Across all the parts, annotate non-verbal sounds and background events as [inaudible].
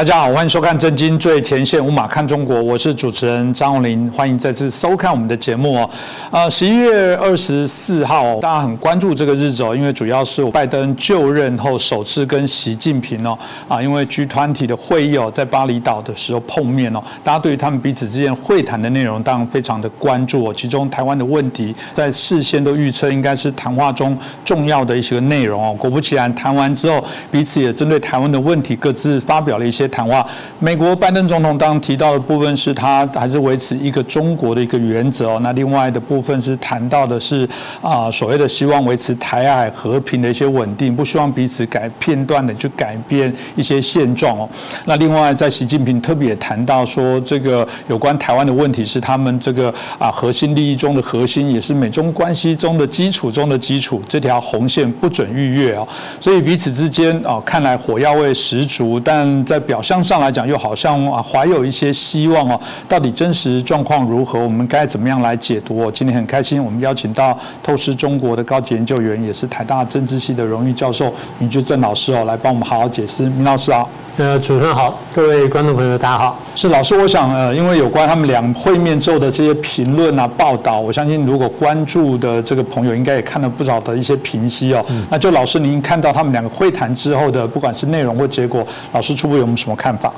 大家好，欢迎收看《震惊最前线》，五马看中国，我是主持人张宏林，欢迎再次收看我们的节目哦。呃，十一月二十四号，大家很关注这个日子哦，因为主要是拜登就任后首次跟习近平哦，啊，因为 G 团体的会议哦，在巴厘岛的时候碰面哦，大家对于他们彼此之间会谈的内容当然非常的关注哦。其中台湾的问题，在事先都预测应该是谈话中重要的一些内容哦。果不其然，谈完之后，彼此也针对台湾的问题各自发表了一些。谈话，美国拜登总统当提到的部分是他还是维持一个中国的一个原则哦。那另外的部分是谈到的是啊所谓的希望维持台海和平的一些稳定，不希望彼此改片段的去改变一些现状哦。那另外在习近平特别也谈到说，这个有关台湾的问题是他们这个啊核心利益中的核心，也是美中关系中的基础中的基础，这条红线不准逾越哦。所以彼此之间啊看来火药味十足，但在表象上来讲，又好像啊怀有一些希望哦。到底真实状况如何？我们该怎么样来解读？今天很开心，我们邀请到透视中国的高级研究员，也是台大政治系的荣誉教授明居正老师哦，来帮我们好好解释。明老师啊，呃，主持人好，各位观众朋友大家好。是老师，我想呃，因为有关他们两会面之后的这些评论啊、报道，我相信如果关注的这个朋友，应该也看了不少的一些评析哦。那就老师您看到他们两个会谈之后的，不管是内容或结果，老师初步有没有什么看法？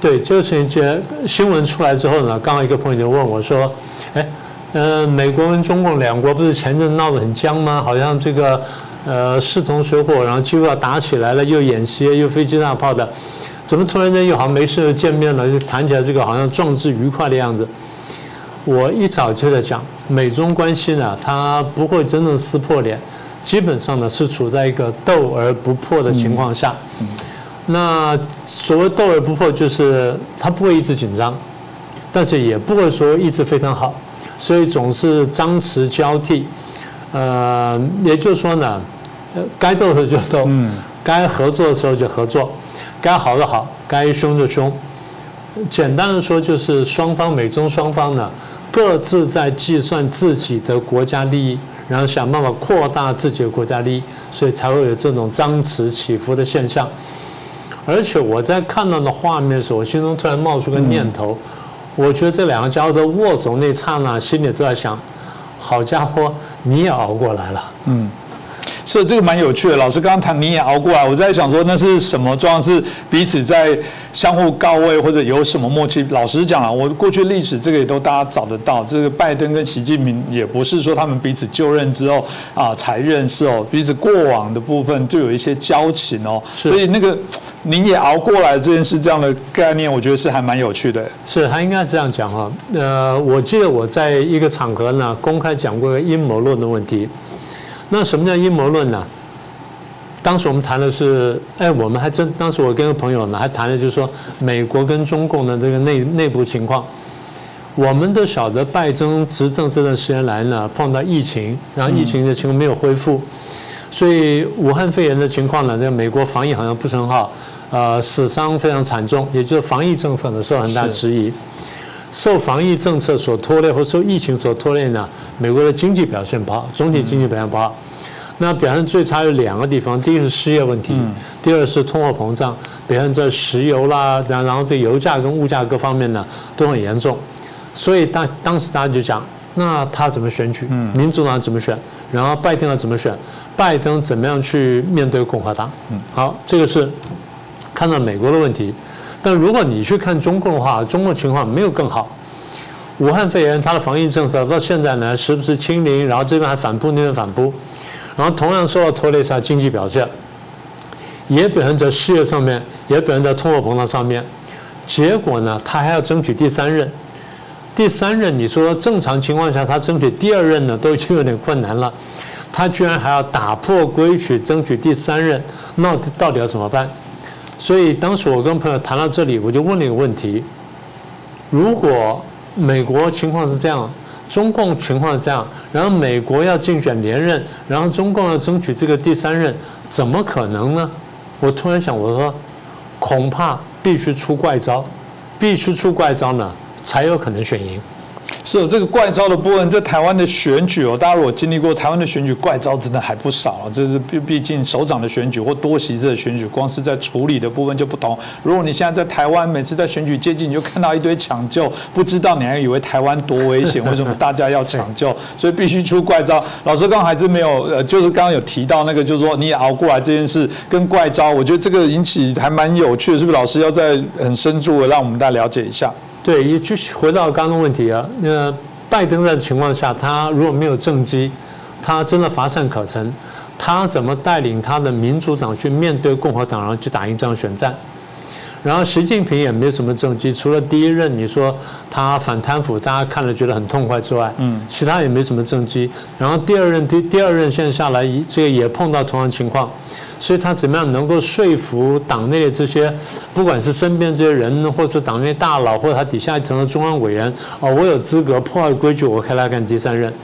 对，这个事情，觉新闻出来之后呢，刚刚一个朋友就问我说：“哎，呃，美国跟中共两国不是前阵闹得很僵吗？好像这个呃势同水火，然后几乎要打起来了，又演习又飞机大炮的，怎么突然间又好像没事见面了，就谈起来这个好像壮志愉快的样子？”我一早就在讲，美中关系呢，它不会真正撕破脸，基本上呢是处在一个斗而不破的情况下。那所谓斗而不破，就是它不会一直紧张，但是也不会说一直非常好，所以总是张弛交替。呃，也就是说呢，该斗的时候就斗，该合作的时候就合作，该好的好，该凶就凶。简单的说，就是双方美中双方呢，各自在计算自己的国家利益，然后想办法扩大自己的国家利益，所以才会有这种张弛起伏的现象。而且我在看到的画面的时候，我心中突然冒出个念头，我觉得这两个家伙的握手那刹那，心里都在想：好家伙，你也熬过来了。嗯。是这个蛮有趣的，老师刚刚谈你也熬过来，我在想说那是什么状况？是彼此在相互告慰，或者有什么默契？老实讲啊，我过去历史这个也都大家找得到。这个拜登跟习近平也不是说他们彼此就任之后啊才认识哦，彼此过往的部分就有一些交情哦。所以那个你也熬过来这件事，这样的概念，我觉得是还蛮有趣的。是他应该这样讲哈。呃，我记得我在一个场合呢公开讲过阴谋论的问题。那什么叫阴谋论呢？当时我们谈的是，哎，我们还真当时我跟个朋友呢，还谈的就是说美国跟中共的这个内内部情况。我们都晓得拜登执政这段时间来呢，碰到疫情，然后疫情的情况没有恢复，所以武汉肺炎的情况呢，在美国防疫好像不是很好，呃，死伤非常惨重，也就是防疫政策呢受很大质疑。受防疫政策所拖累，或受疫情所拖累呢？美国的经济表现不好，总体经济表现不好。那表现最差有两个地方：第一是失业问题，第二是通货膨胀，表现在石油啦，然然后这油价跟物价各方面呢都很严重。所以当当时大家就讲，那他怎么选举？民主党怎么选？然后拜登要怎么选？拜登怎么样去面对共和党？好，这个是看到美国的问题。但如果你去看中共的话，中共情况没有更好。武汉肺炎它的防疫政策到现在呢，时不时清零，然后这边还反扑，那边反扑，然后同样受到拖累，下经济表现也表现在事业上面，也表现在通货膨胀上面。结果呢，他还要争取第三任，第三任你说正常情况下他争取第二任呢，都已经有点困难了，他居然还要打破规矩争取第三任，那到底要怎么办？所以当时我跟朋友谈到这里，我就问了一个问题：如果美国情况是这样，中共情况是这样，然后美国要竞选连任，然后中共要争取这个第三任，怎么可能呢？我突然想，我说恐怕必须出怪招，必须出怪招呢，才有可能选赢。是这个怪招的部分，在台湾的选举哦，大家如果经历过台湾的选举，怪招真的还不少。这是毕毕竟首长的选举或多席制的选举，光是在处理的部分就不同。如果你现在在台湾，每次在选举接近，你就看到一堆抢救，不知道你还以为台湾多危险，为什么大家要抢救？所以必须出怪招。老师刚刚还是没有，呃，就是刚刚有提到那个，就是说你也熬过来这件事跟怪招，我觉得这个引起还蛮有趣的，是不是？老师要再很深入的让我们大家了解一下。对，也继续回到刚刚问题啊。那拜登在情况下，他如果没有政绩，他真的乏善可陈，他怎么带领他的民主党去面对共和党，然后去打赢这场选战？然后习近平也没有什么政绩，除了第一任你说他反贪腐，大家看了觉得很痛快之外，嗯，其他也没什么政绩。然后第二任第第二任现在下来，这个也碰到同样情况。所以他怎么样能够说服党内的这些，不管是身边这些人，或者党内大佬，或者他底下一层的中央委员，哦，我有资格破坏规矩，我可以来干第三任。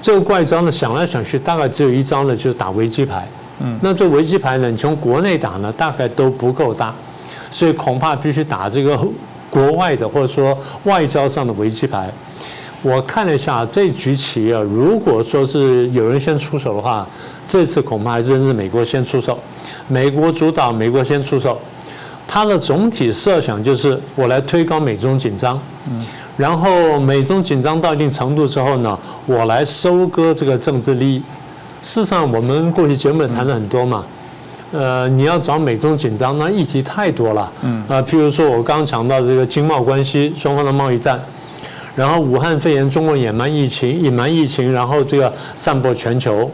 这个怪招呢，想来想去，大概只有一招呢，就是打危机牌。嗯，那这危机牌呢，你从国内打呢，大概都不够大，所以恐怕必须打这个国外的，或者说外交上的危机牌。我看了一下这局棋啊，如果说是有人先出手的话，这次恐怕还是是美国先出手，美国主导，美国先出手。他的总体设想就是我来推高美中紧张，然后美中紧张到一定程度之后呢，我来收割这个政治利益。事实上，我们过去节目也谈了很多嘛，呃，你要找美中紧张，那议题太多了，啊，譬如说我刚刚讲到这个经贸关系，双方的贸易战。然后武汉肺炎，中国隐瞒疫情，隐瞒疫情，然后这个散播全球，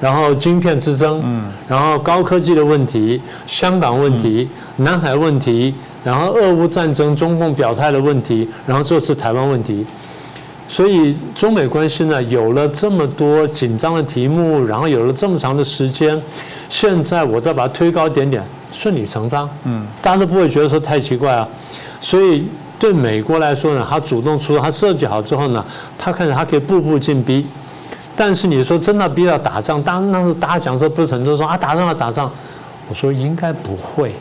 然后晶片之争，嗯，然后高科技的问题，香港问题，南海问题，然后俄乌战争，中共表态的问题，然后这次台湾问题，所以中美关系呢有了这么多紧张的题目，然后有了这么长的时间，现在我再把它推高一点点，顺理成章，嗯，大家都不会觉得说太奇怪啊，所以。对美国来说呢，他主动出，他设计好之后呢，他看着他可以步步进逼。但是你说真的逼到打仗，当那时大家讲说不是很多说啊打仗了打仗，我说应该不会，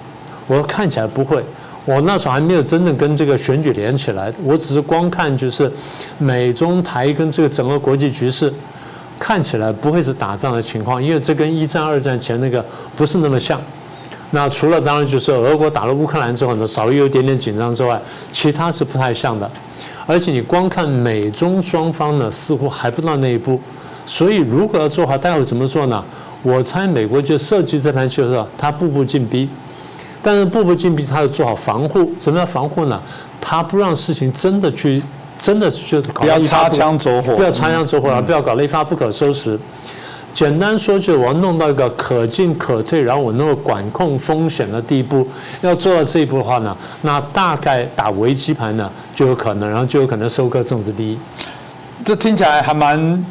我说看起来不会。我那时候还没有真正跟这个选举连起来，我只是光看就是美中台跟这个整个国际局势，看起来不会是打仗的情况，因为这跟一战二战前那个不是那么像。那除了当然就是俄国打了乌克兰之后呢，稍微有一点点紧张之外，其他是不太像的。而且你光看美中双方呢，似乎还不到那一步。所以如果要做好，待会怎么做呢？我猜美国就设计这盘棋的时候，他步步进逼。但是步步进逼，他要做好防护。什么叫防护呢？他不让事情真的去，真的就不要擦枪走火，不要擦枪走火，不要搞得一发不可收拾。简单说，就是我要弄到一个可进可退，然后我能够管控风险的地步。要做到这一步的话呢，那大概打围棋盘呢就有可能，然后就有可能收割政治利益。这听起来还蛮。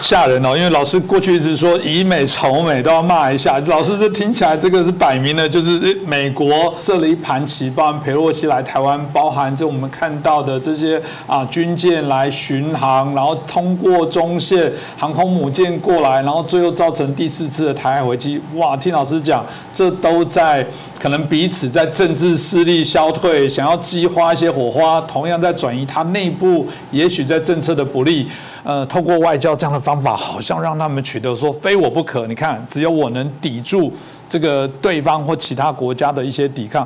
吓人哦，因为老师过去一直说以美仇美都要骂一下。老师这听起来这个是摆明了就是美国设了一盘棋，包含佩洛西来台湾，包含这我们看到的这些啊军舰来巡航，然后通过中线航空母舰过来，然后最后造成第四次的台海危机。哇，听老师讲，这都在可能彼此在政治势力消退，想要激发一些火花，同样在转移它内部，也许在政策的不利。呃，透过外交这样的方法，好像让他们取得说非我不可。你看，只有我能抵住这个对方或其他国家的一些抵抗。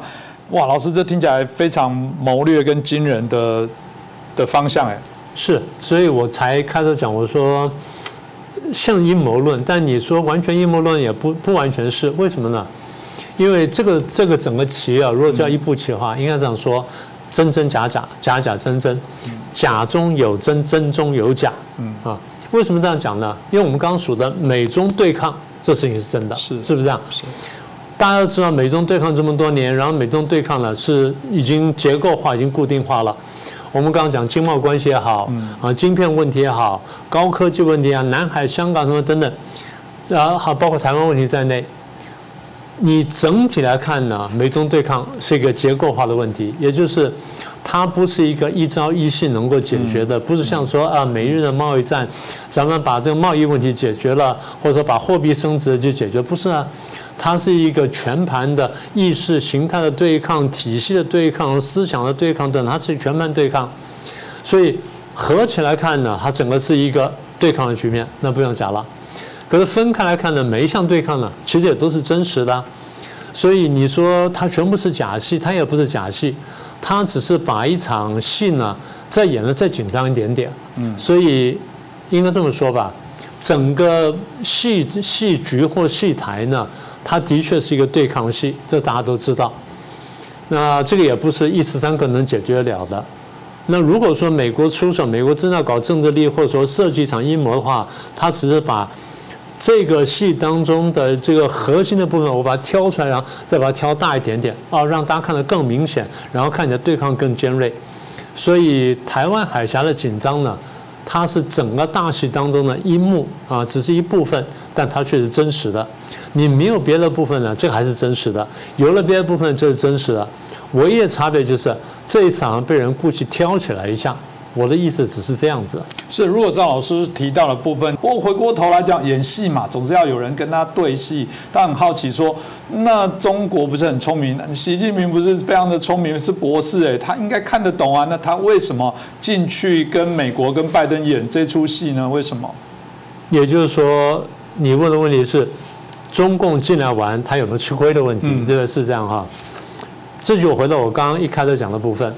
哇，老师，这听起来非常谋略跟惊人的的方向哎。是，所以我才开始讲，我说像阴谋论，但你说完全阴谋论也不不完全是，为什么呢？因为这个这个整个棋啊，如果叫一步棋的话，应该这样说：真真假假，假假真真。假中有真，真中有假。嗯啊，为什么这样讲呢？因为我们刚刚数的美中对抗，这事情是真的，是是不是这样？是。大家都知道，美中对抗这么多年，然后美中对抗呢是已经结构化、已经固定化了。我们刚刚讲经贸关系也好，啊，晶片问题也好，高科技问题啊，南海、香港什么等等，然后好，包括台湾问题在内，你整体来看呢，美中对抗是一个结构化的问题，也就是。它不是一个一朝一夕能够解决的，不是像说啊，美日的贸易战，咱们把这个贸易问题解决了，或者说把货币升值就解决，不是啊，它是一个全盘的意识形态的对抗、体系的对抗、思想的对抗等，它是全盘对抗，所以合起来看呢，它整个是一个对抗的局面，那不用讲了。可是分开来看呢，每一项对抗呢，其实也都是真实的。所以你说它全部是假戏，它也不是假戏，它只是把一场戏呢再演的再紧张一点点。嗯，所以应该这么说吧，整个戏戏局或戏台呢，它的确是一个对抗戏，这大家都知道。那这个也不是一时三刻能解决得了的。那如果说美国出手，美国真的搞政治力，或者说设计一场阴谋的话，他只是把。这个戏当中的这个核心的部分，我把它挑出来，然后再把它挑大一点点，啊，让大家看得更明显，然后看起来对抗更尖锐。所以台湾海峡的紧张呢，它是整个大戏当中的一幕啊，只是一部分，但它却是真实的。你没有别的部分呢，这还是真实的；有了别的部分，这是真实的。唯一的差别就是这一场被人故意挑起来一下。我的意思只是这样子，是如果赵老师提到的部分，不过回过头来讲，演戏嘛，总是要有人跟他对戏。他很好奇说，那中国不是很聪明？习近平不是非常的聪明，是博士哎，他应该看得懂啊。那他为什么进去跟美国跟拜登演这出戏呢？为什么？也就是说，你问的问题是，中共进来玩，他有没有吃亏的问题？对？是这样哈。这就回到我刚刚一开始讲的部分。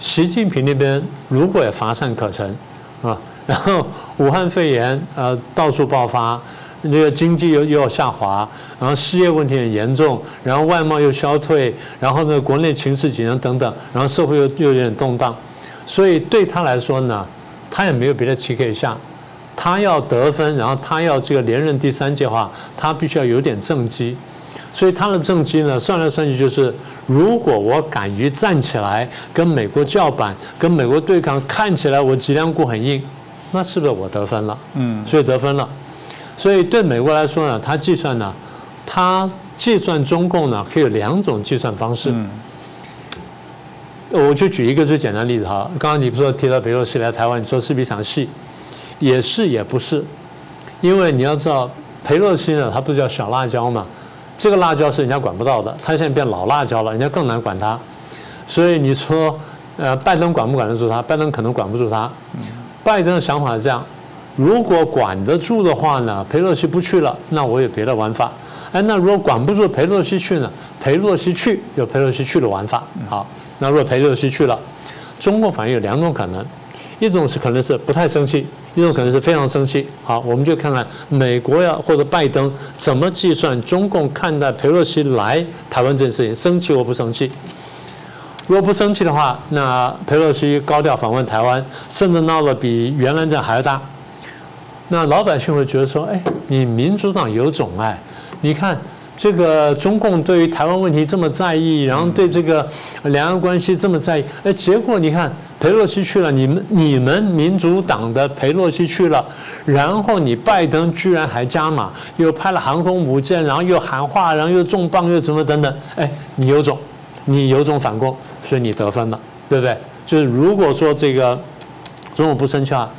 习近平那边如果也乏善可陈，啊，[laughs] 然后武汉肺炎呃到处爆发，那个经济又又要下滑，然后失业问题很严重，然后外贸又消退，然后呢国内情势紧张等等，然后社会又又有点动荡，所以对他来说呢，他也没有别的棋可以下，他要得分，然后他要这个连任第三届的话，他必须要有点政绩。所以他的政绩呢，算来算去就是，如果我敢于站起来跟美国叫板，跟美国对抗，看起来我脊梁骨很硬，那是不是我得分了？嗯，所以得分了。所以对美国来说呢，他计算呢，他计算中共呢，可以有两种计算方式。嗯，我就举一个最简单的例子哈，刚刚你不是说提到佩洛西来台湾，你说是不是一场戏？也是也不是，因为你要知道，佩洛西呢，他不是叫小辣椒嘛？这个辣椒是人家管不到的，他现在变老辣椒了，人家更难管他。所以你说，呃，拜登管不管得住他？拜登可能管不住他。拜登的想法是这样：如果管得住的话呢，佩洛西不去了，那我有别的玩法。哎，那如果管不住佩洛西去呢？佩洛西去有佩洛西去的玩法。好，那如果佩洛西去了，中共反应有两种可能。一种是可能是不太生气，一种可能是非常生气。好，我们就看看美国呀或者拜登怎么计算中共看待佩洛西来台湾这件事情，生气或不生气。如果不生气的话，那佩洛西高调访问台湾，甚至闹得比原来这还要大，那老百姓会觉得说：哎，你民主党有种哎，你看。这个中共对于台湾问题这么在意，然后对这个两岸关系这么在意，哎，结果你看裴洛西去了，你们你们民主党的裴洛西去了，然后你拜登居然还加码，又派了航空母舰，然后又喊话，然后又重磅又什么等等，哎，你有种，你有种反攻，所以你得分了，对不对？就是如果说这个中共不生气啊，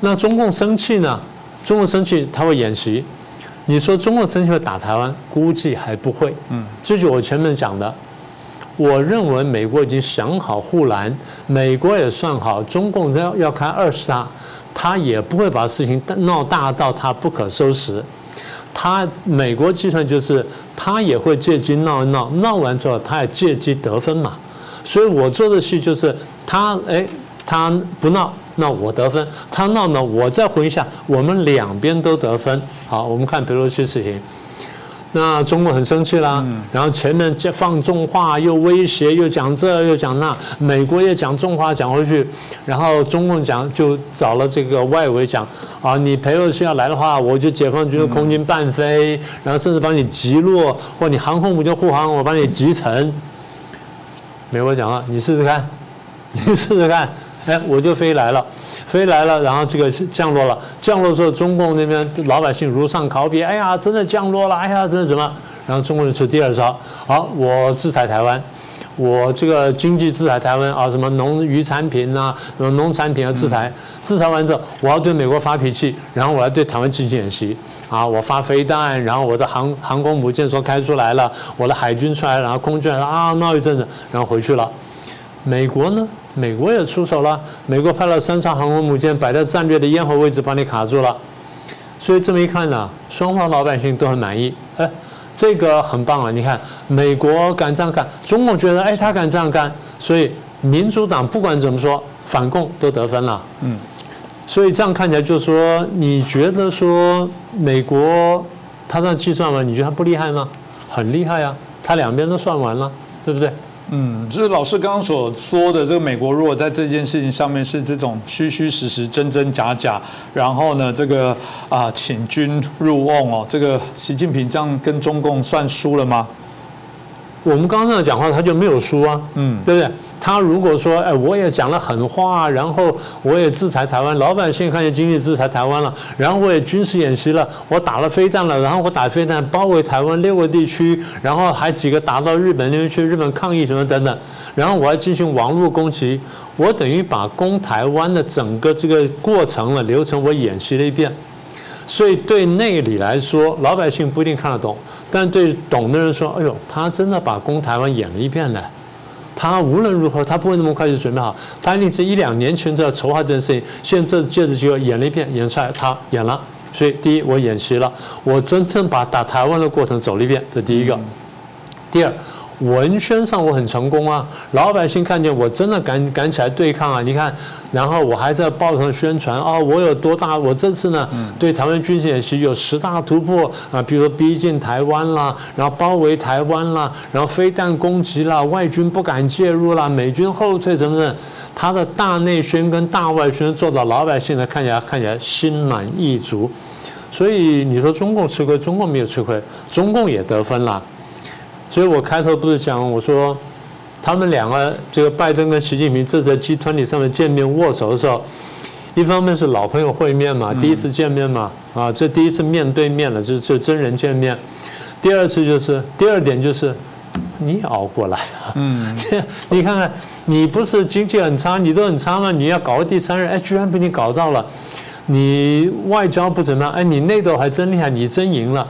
那中共生气呢？中共生气他会演习。你说中共生气会打台湾，估计还不会。嗯，这就我前面讲的。我认为美国已经想好护栏，美国也算好，中共要要开二十大，他也不会把事情闹大到他不可收拾。他美国计算就是，他也会借机闹一闹，闹完之后他也借机得分嘛。所以我做的戏就是，他哎，他不闹。那我得分，他闹呢，我再回一下，我们两边都得分。好，我们看佩洛西事情，那中国很生气啦，然后前面放重话，又威胁，又讲这又讲那，美国也讲重话讲回去，然后中共讲就找了这个外围讲啊，你佩洛西要来的话，我就解放军的空军半飞，然后甚至把你击落，或你航空母舰护航，我把你击沉。美国讲了，你试试看，你试试看。哎，我就飞来了，飞来了，然后这个降落了。降落之后，中共那边老百姓如上考妣，哎呀，真的降落了，哎呀，真的什么？然后中国人出第二招，好，我制裁台湾，我这个经济制裁台湾啊，什么农渔产品呐，什么农产品啊，制裁，制裁完之后，我要对美国发脾气，然后我要对台湾进行演习，啊，我发飞弹，然后我的航航空母舰说开出来了，我的海军出来了，然后空军啊，闹一阵子，然后回去了。美国呢？美国也出手了，美国派了三艘航空母舰摆在战略的咽喉位置，把你卡住了。所以这么一看呢，双方老百姓都很满意。哎，这个很棒啊！你看，美国敢这样干，中共觉得哎他敢这样干，所以民主党不管怎么说，反共都得分了。嗯。所以这样看起来，就是说，你觉得说美国他这样计算完，你觉得他不厉害吗？很厉害啊，他两边都算完了，对不对？嗯，就是老师刚刚所说的，这个美国如果在这件事情上面是这种虚虚实实、真真假假，然后呢，这个啊请君入瓮哦，这个习近平这样跟中共算输了吗？我们刚刚样讲话，他就没有输啊，嗯，对不对？他如果说，哎，我也讲了狠话，然后我也制裁台湾，老百姓看见经济制裁台湾了，然后我也军事演习了，我打了飞弹了，然后我打飞弹包围台湾六个地区，然后还几个打到日本那边去，日本抗议什么等等，然后我还进行网络攻击，我等于把攻台湾的整个这个过程了流程我演习了一遍，所以对内里来说，老百姓不一定看得懂，但对懂的人说，哎呦，他真的把攻台湾演了一遍呢。他无论如何，他不会那么快就准备好。他一定是一两年前就要筹划这件事情。现在这借着就要演了一遍，演出来，他演了。所以，第一，我演习了，我真正把打台湾的过程走了一遍，这第一个。第二。文宣上我很成功啊，老百姓看见我真的敢敢起来对抗啊！你看，然后我还在报上宣传哦，我有多大？我这次呢，对台湾军事演习有十大突破啊，比如说逼近台湾啦，然后包围台湾啦，然后飞弹攻击啦，外军不敢介入啦，美军后退什么的，他的大内宣跟大外宣做到老百姓呢看起来看起来心满意足，所以你说中共吃亏，中共没有吃亏，中共也得分了。所以我开头不是讲我说，他们两个这个拜登跟习近平这在集团体上面见面握手的时候，一方面是老朋友会面嘛，第一次见面嘛，啊，这第一次面对面了，就是真人见面。第二次就是第二点就是，你熬过来了，嗯，[laughs] 你看看，你不是经济很差，你都很差吗？你要搞个第三人，哎，居然被你搞到了，你外交不怎么样，哎，你内斗还真厉害，你真赢了。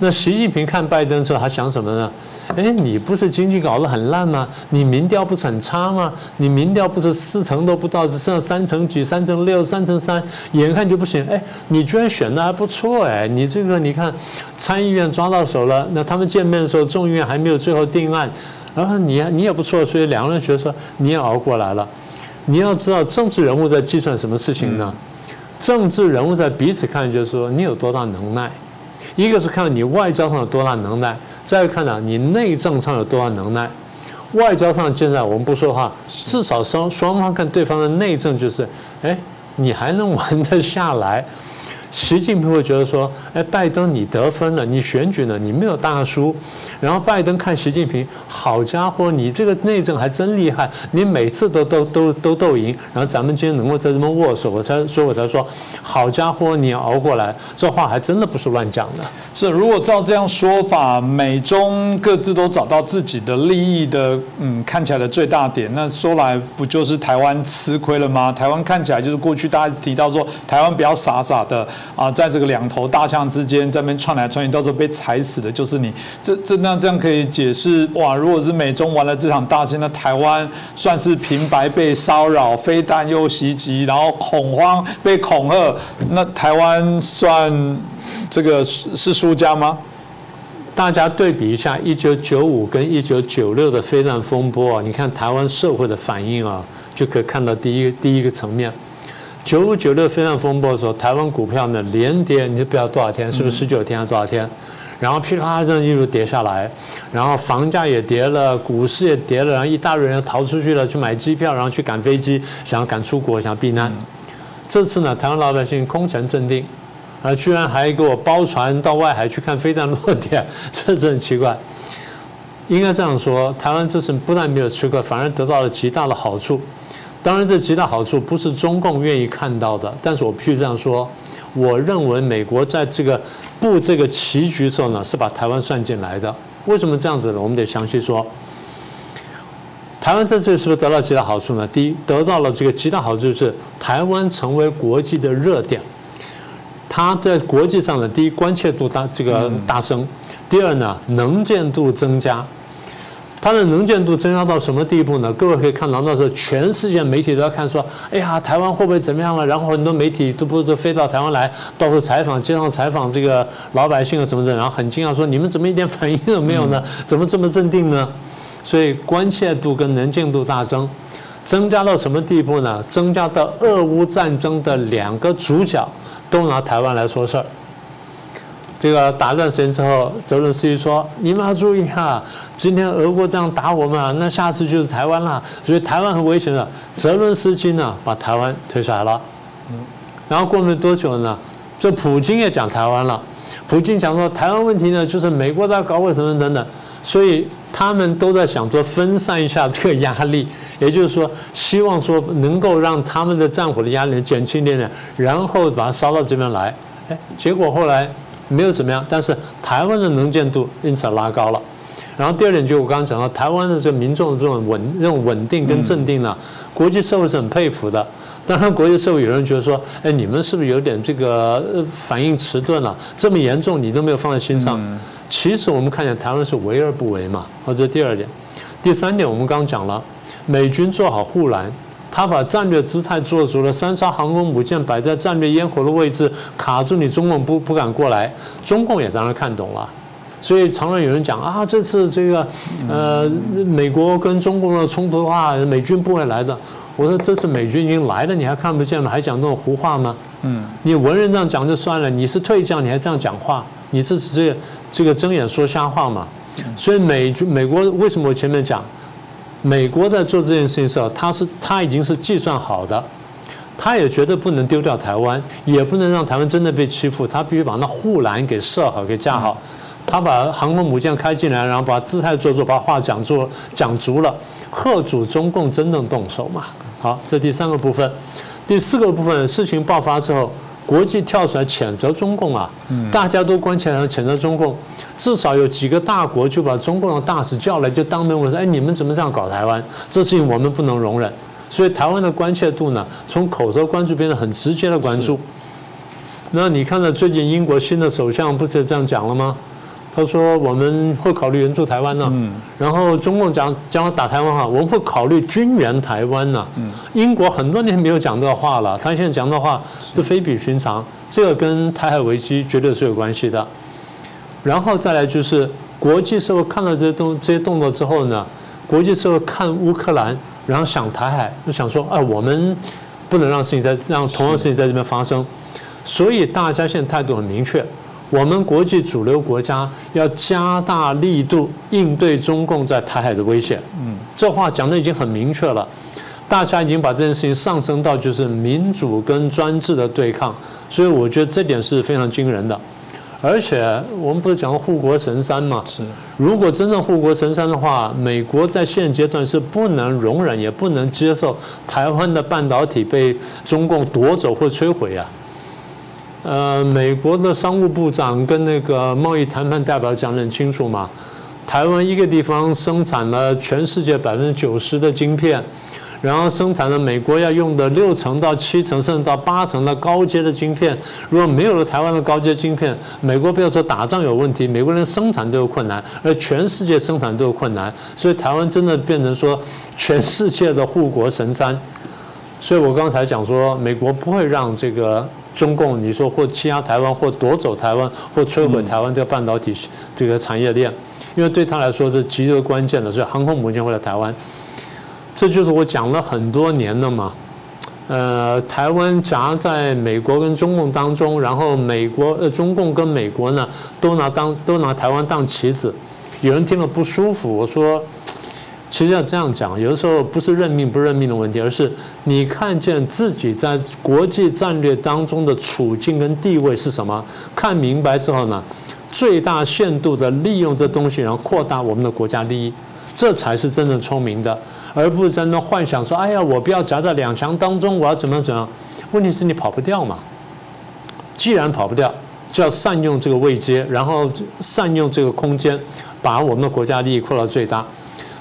那习近平看拜登的时候，他想什么呢？哎，你不是经济搞得很烂吗？你民调不是很差吗？你民调不是四成都不到，只剩下三成几、三成六、三成三，眼看就不行。哎，你居然选的还不错哎！你这个你看，参议院抓到手了。那他们见面的时候，众议院还没有最后定案，然后你你也不错，所以两个人觉得说你也熬过来了。你要知道，政治人物在计算什么事情呢？政治人物在彼此看，就是说你有多大能耐。一个是看你外交上有多大能耐，再看呢你内政上有多大能耐。外交上现在我们不说话，至少双双方看对方的内政就是，哎，你还能玩得下来。习近平会觉得说：“哎，拜登你得分了，你选举了，你没有大输。”然后拜登看习近平，好家伙，你这个内政还真厉害，你每次都都都都斗赢。然后咱们今天能够在这么握手，我才所以我才说，好家伙，你熬过来，这话还真的不是乱讲的。是，如果照这样说法，美中各自都找到自己的利益的，嗯，看起来的最大点，那说来不就是台湾吃亏了吗？台湾看起来就是过去大家提到说，台湾不要傻傻的。啊，在这个两头大象之间，在边窜来窜去，到时候被踩死的就是你。这这那这样可以解释哇？如果是美中玩了这场大戏，那台湾算是平白被骚扰，飞弹又袭击，然后恐慌被恐吓，那台湾算这个是是输家吗？大家对比一下一九九五跟一九九六的飞弹风波啊，你看台湾社会的反应啊，就可以看到第一第一个层面。九五九六非常风波的时候，台湾股票呢连跌，你就不知道多少天，是不是十九天还是多少天？然后噼里啪啦这样一路跌下来，然后房价也跌了，股市也跌了，然后一大堆人逃出去了，去买机票，然后去赶飞机，想要赶出国，想要避难。这次呢，台湾老百姓空前镇定，啊，居然还给我包船到外海去看飞弹落点，[laughs] 这真很奇怪。应该这样说，台湾这次不但没有吃亏，反而得到了极大的好处。当然，这极大好处不是中共愿意看到的，但是我必须这样说。我认为美国在这个布这个棋局的时候呢，是把台湾算进来的。为什么这样子呢？我们得详细说。台湾这次是不是得到极大好处呢？第一，得到了这个极大好处就是台湾成为国际的热点，它在国际上的第一关切度大这个大升，第二呢能见度增加。它的能见度增加到什么地步呢？各位可以看到，那时候全世界媒体都在看，说，哎呀，台湾会不会怎么样了？然后很多媒体都不都飞到台湾来，到处采访，街上采访这个老百姓啊，怎么怎么，然后很惊讶说，你们怎么一点反应都没有呢？怎么这么镇定呢？所以关切度跟能见度大增，增加到什么地步呢？增加到俄乌战争的两个主角都拿台湾来说事儿。这个打一段时间之后，泽伦斯基说：“你们要注意哈，今天俄国这样打我们啊，那下次就是台湾了，所以台湾很危险的。”泽伦斯基呢，把台湾推出来了。然后过没多久呢，这普京也讲台湾了。普京讲说，台湾问题呢，就是美国在搞我什么等等，所以他们都在想说分散一下这个压力，也就是说，希望说能够让他们的战火的压力减轻一点点，然后把它烧到这边来。哎，结果后来。没有怎么样，但是台湾的能见度因此拉高了。然后第二点就我刚刚讲到，台湾的这个民众的这种稳、这种稳定跟镇定呢，国际社会是很佩服的。当然，国际社会有人觉得说，哎，你们是不是有点这个反应迟钝了？这么严重你都没有放在心上。其实我们看见台湾是为而不为嘛。好，这第二点。第三点，我们刚刚讲了，美军做好护栏。他把战略姿态做足了，三艘航空母舰摆在战略咽喉的位置，卡住你中共不不敢过来。中共也当然看懂了，所以常常有人讲啊，这次这个呃美国跟中共的冲突的话，美军不会来的。我说这次美军已经来了，你还看不见吗？还讲这种胡话吗？嗯，你文人这样讲就算了，你是退将，你还这样讲话，你这是这个这个睁眼说瞎话嘛？所以美军美国为什么我前面讲？美国在做这件事情的时候，他是他已经是计算好的，他也绝对不能丢掉台湾，也不能让台湾真的被欺负，他必须把那护栏给设好，给架好。他把航空母舰开进来，然后把姿态做做，把话讲做讲足了，贺主中共真正动手嘛？好，这第三个部分，第四个部分，事情爆发之后。国际跳出来谴责中共啊，大家都关起来谴责中共，至少有几个大国就把中共的大使叫来，就当面问说：“哎，你们怎么这样搞台湾？这事情我们不能容忍。”所以台湾的关切度呢，从口头关注变得很直接的关注。那你看到最近英国新的首相不是也这样讲了吗？他说我们会考虑援助台湾呢，然后中共讲将要打台湾哈，我们会考虑军援台湾呢。英国很多年没有讲这话了，他现在讲的话是非比寻常，这个跟台海危机绝对是有关系的。然后再来就是国际社会看到这些动这些动作之后呢，国际社会看乌克兰，然后想台海，就想说，哎，我们不能让事情在让同样事情在这边发生，所以大家现在态度很明确。我们国际主流国家要加大力度应对中共在台海的威胁。嗯，这话讲的已经很明确了，大家已经把这件事情上升到就是民主跟专制的对抗，所以我觉得这点是非常惊人的。而且我们不是讲护国神山嘛？是。如果真正护国神山的话，美国在现阶段是不能容忍也不能接受台湾的半导体被中共夺走或摧毁啊。呃，美国的商务部长跟那个贸易谈判代表讲得很清楚嘛，台湾一个地方生产了全世界百分之九十的晶片，然后生产了美国要用的六成到七成甚至到八成的高阶的晶片，如果没有了台湾的高阶晶片，美国不要说打仗有问题，美国人生产都有困难，而全世界生产都有困难，所以台湾真的变成说全世界的护国神山。所以我刚才讲说，美国不会让这个。中共，你说或欺压台湾，或夺走台湾，或摧毁台湾这个半导体这个产业链，因为对他来说是极为关键的，所以航空母舰会来台湾，这就是我讲了很多年了嘛。呃，台湾夹在美国跟中共当中，然后美国呃中共跟美国呢都拿当都拿台湾当棋子，有人听了不舒服，我说。其实要这样讲，有的时候不是认命不认命的问题，而是你看见自己在国际战略当中的处境跟地位是什么，看明白之后呢，最大限度的利用这东西，然后扩大我们的国家利益，这才是真正聪明的，而不是在那幻想说，哎呀，我不要夹在两强当中，我要怎么怎么样？问题是你跑不掉嘛。既然跑不掉，就要善用这个位阶，然后善用这个空间，把我们的国家利益扩到最大。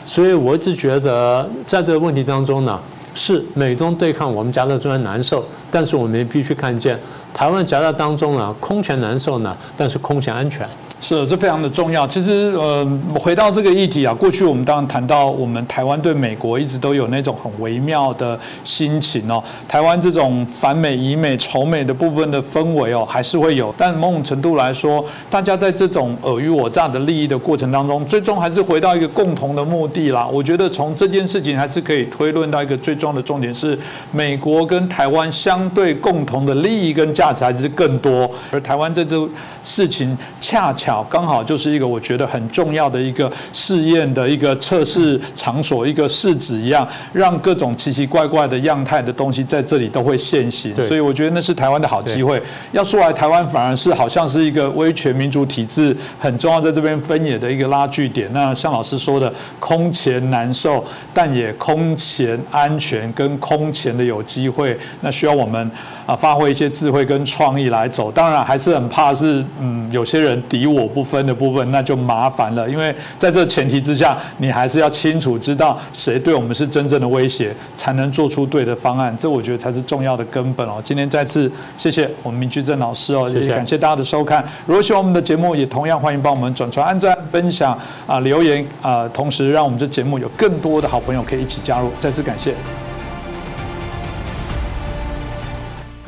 所以我一直觉得，在这个问题当中呢，是美东对抗，我们夹在中间难受，但是我们也必须看见，台湾夹在当中呢，空前难受呢，但是空前安全。是，这非常的重要。其实，呃，回到这个议题啊，过去我们当然谈到，我们台湾对美国一直都有那种很微妙的心情哦。台湾这种反美、以美、仇美的部分的氛围哦，还是会有。但某种程度来说，大家在这种尔虞我诈的利益的过程当中，最终还是回到一个共同的目的啦。我觉得从这件事情还是可以推论到一个最重要的重点是，美国跟台湾相对共同的利益跟价值还是更多，而台湾这这事情恰恰。刚好就是一个我觉得很重要的一个试验的一个测试场所，一个试纸一样，让各种奇奇怪怪的样态的东西在这里都会现形。所以我觉得那是台湾的好机会。要说来，台湾反而是好像是一个威权民主体制很重要，在这边分野的一个拉锯点。那像老师说的，空前难受，但也空前安全，跟空前的有机会。那需要我们啊发挥一些智慧跟创意来走。当然还是很怕是嗯有些人敌我。不分的部分，那就麻烦了，因为在这前提之下，你还是要清楚知道谁对我们是真正的威胁，才能做出对的方案。这我觉得才是重要的根本哦。今天再次谢谢我们明居正老师哦，也感谢大家的收看。如果喜欢我们的节目，也同样欢迎帮我们转传、按赞、分享啊、留言啊，同时让我们这节目有更多的好朋友可以一起加入。再次感谢。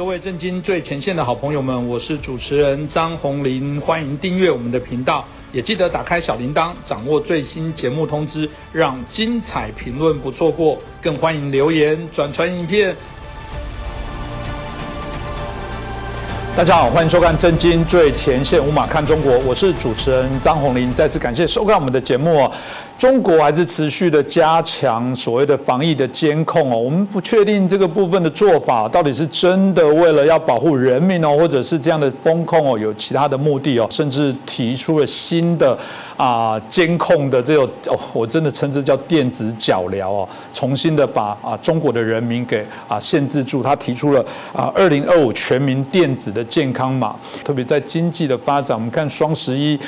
各位震惊最前线的好朋友们，我是主持人张红林，欢迎订阅我们的频道，也记得打开小铃铛，掌握最新节目通知，让精彩评论不错过，更欢迎留言转传影片。大家好，欢迎收看《震惊最前线》，无马看中国，我是主持人张红林，再次感谢收看我们的节目。中国还是持续的加强所谓的防疫的监控哦，我们不确定这个部分的做法到底是真的为了要保护人民哦，或者是这样的风控哦有其他的目的哦，甚至提出了新的啊监控的这种哦，我真的称之叫电子脚镣哦，重新的把啊中国的人民给啊限制住。他提出了啊二零二五全民电子的健康码，特别在经济的发展，我们看双十一。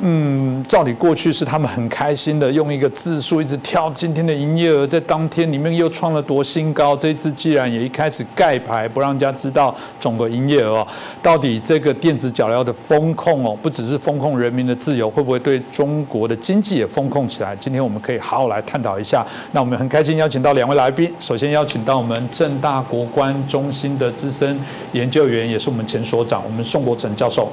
嗯，照理过去是他们很开心的，用一个字数一直跳今天的营业额，在当天里面又创了多新高。这一次既然也一开始盖牌，不让人家知道总个营业额，到底这个电子脚镣的风控哦，不只是风控人民的自由，会不会对中国的经济也风控起来？今天我们可以好好来探讨一下。那我们很开心邀请到两位来宾，首先邀请到我们正大国关中心的资深研究员，也是我们前所长，我们宋国成教授。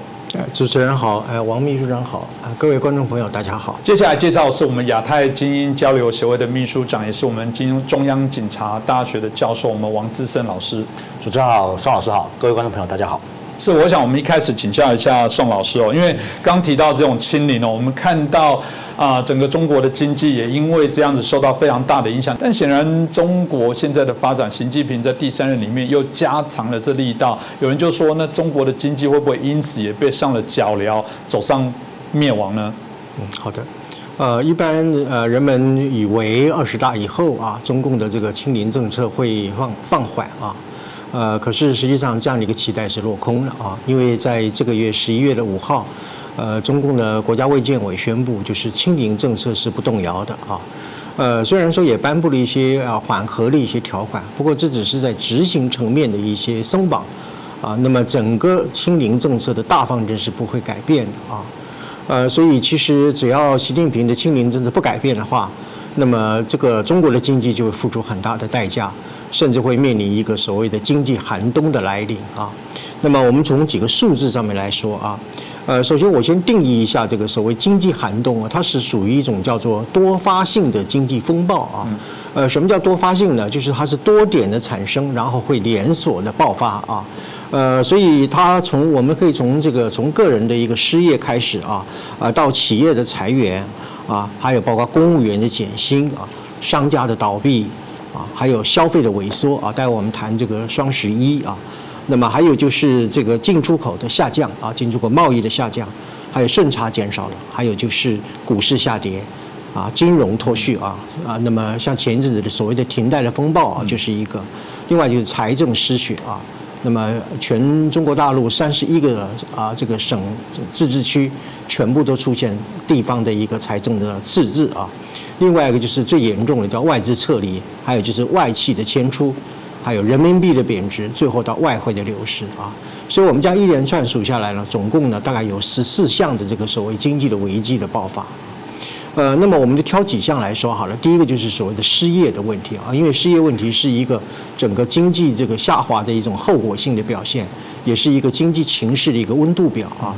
主持人好，哎，王秘书长好，啊，各位观众朋友大家好。接下来介绍是我们亚太精英交流协会的秘书长，也是我们金中央警察大学的教授，我们王志胜老师。主持人好，宋老师好，各位观众朋友大家好。是，我想我们一开始请教一下宋老师哦，因为刚提到这种清零哦，我们看到啊，整个中国的经济也因为这样子受到非常大的影响。但显然，中国现在的发展，习近平在第三任里面又加长了这力道。有人就说，那中国的经济会不会因此也被上了脚镣，走上灭亡呢？嗯，好的。呃，一般呃，人们以为二十大以后啊，中共的这个清零政策会放放缓啊。呃，可是实际上这样的一个期待是落空了啊，因为在这个月十一月的五号，呃，中共的国家卫健委宣布，就是清零政策是不动摇的啊。呃，虽然说也颁布了一些啊缓和的一些条款，不过这只是在执行层面的一些松绑啊。那么整个清零政策的大方针是不会改变的啊。呃，所以其实只要习近平的清零政策不改变的话，那么这个中国的经济就会付出很大的代价。甚至会面临一个所谓的经济寒冬的来临啊。那么我们从几个数字上面来说啊，呃，首先我先定义一下这个所谓经济寒冬啊，它是属于一种叫做多发性的经济风暴啊。呃，什么叫多发性呢？就是它是多点的产生，然后会连锁的爆发啊。呃，所以它从我们可以从这个从个人的一个失业开始啊，啊，到企业的裁员啊，还有包括公务员的减薪啊，商家的倒闭。啊，还有消费的萎缩啊，待会我们谈这个双十一啊，那么还有就是这个进出口的下降啊，进出口贸易的下降，还有顺差减少了，还有就是股市下跌，啊，金融脱序啊啊，那么像前一阵子的所谓的停贷的风暴啊，就是一个，另外就是财政失血啊，那么全中国大陆三十一个啊这个省自治区全部都出现地方的一个财政的赤字啊。另外一个就是最严重的叫外资撤离，还有就是外企的迁出，还有人民币的贬值，最后到外汇的流失啊。所以我们将一连串数下来呢，总共呢大概有十四项的这个所谓经济的危机的爆发。呃，那么我们就挑几项来说好了。第一个就是所谓的失业的问题啊，因为失业问题是一个整个经济这个下滑的一种后果性的表现，也是一个经济情势的一个温度表啊。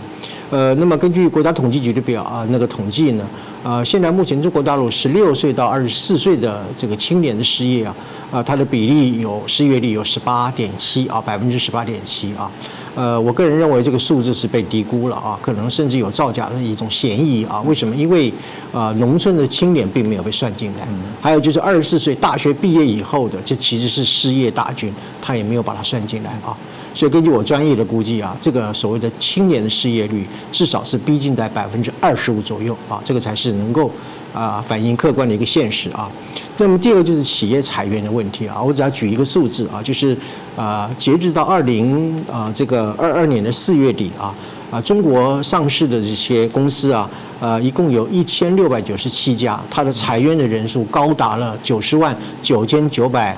呃，那么根据国家统计局的表啊，那个统计呢，呃，现在目前中国大陆十六岁到二十四岁的这个青年的失业啊，啊，它的比例有失业率有十八点七啊，百分之十八点七啊。呃，我个人认为这个数字是被低估了啊，可能甚至有造假的一种嫌疑啊。为什么？因为啊，农村的青年并没有被算进来，还有就是二十四岁大学毕业以后的，这其实是失业大军，他也没有把它算进来啊。所以根据我专业的估计啊，这个所谓的青年的失业率至少是逼近在百分之二十五左右啊，这个才是能够啊反映客观的一个现实啊。那么第二个就是企业裁员的问题啊，我只要举一个数字啊，就是啊截至到二零啊这个二二年的四月底啊啊中国上市的这些公司啊呃一共有一千六百九十七家，它的裁员的人数高达了九十万九千九百。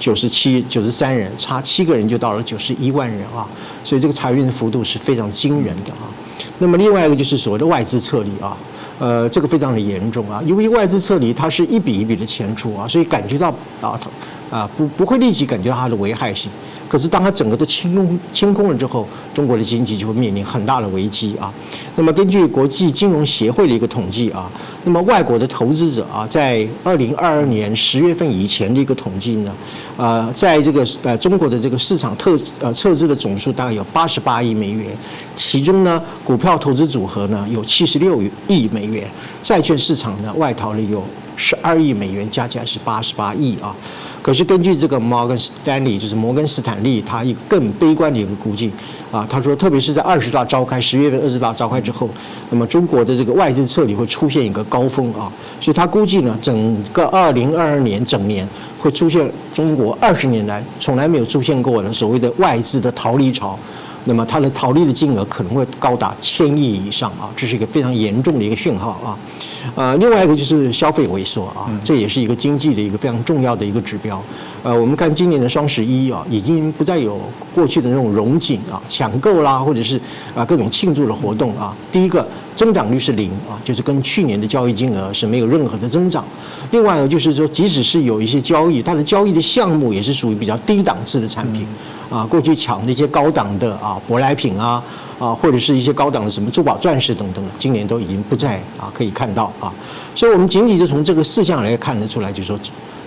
九十七、九十三人，差七个人就到了九十一万人啊，所以这个裁员的幅度是非常惊人的啊。那么另外一个就是所谓的外资撤离啊，呃，这个非常的严重啊，因为外资撤离它是一笔一笔的钱出啊，所以感觉到啊，啊不不会立即感觉到它的危害性。可是，当它整个都清空清空了之后，中国的经济就会面临很大的危机啊。那么，根据国际金融协会的一个统计啊，那么外国的投资者啊，在二零二二年十月份以前的一个统计呢，呃，在这个呃中国的这个市场特呃撤资的总数大概有八十八亿美元，其中呢，股票投资组合呢有七十六亿美元，债券市场呢外逃了有十二亿美元，加起来是八十八亿啊。可是根据这个摩根斯丹利，就是摩根斯坦利，他一个更悲观的一个估计啊，他说，特别是在二十大召开，十月份二十大召开之后，那么中国的这个外资撤离会出现一个高峰啊，所以他估计呢，整个二零二二年整年会出现中国二十年来从来没有出现过的所谓的外资的逃离潮。那么它的逃离的金额可能会高达千亿以上啊，这是一个非常严重的一个讯号啊。呃，另外一个就是消费萎缩啊，这也是一个经济的一个非常重要的一个指标。呃，我们看今年的双十一啊，已经不再有过去的那种融景啊、抢购啦，或者是啊各种庆祝的活动啊。第一个增长率是零啊，就是跟去年的交易金额是没有任何的增长。另外呢，就是说即使是有一些交易，它的交易的项目也是属于比较低档次的产品。啊，过去抢那些高档的啊舶来品啊，啊或者是一些高档的什么珠宝钻石等等，今年都已经不再啊可以看到啊，所以我们仅仅就从这个事项来看得出来，就是说，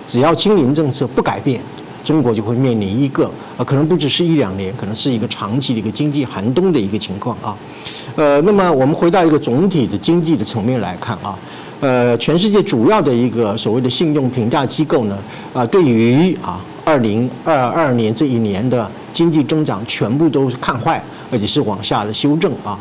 只要清零政策不改变，中国就会面临一个啊可能不只是一两年，可能是一个长期的一个经济寒冬的一个情况啊，呃，那么我们回到一个总体的经济的层面来看啊。呃，全世界主要的一个所谓的信用评价机构呢，啊，对于啊，二零二二年这一年的经济增长全部都是看坏，而且是往下的修正啊。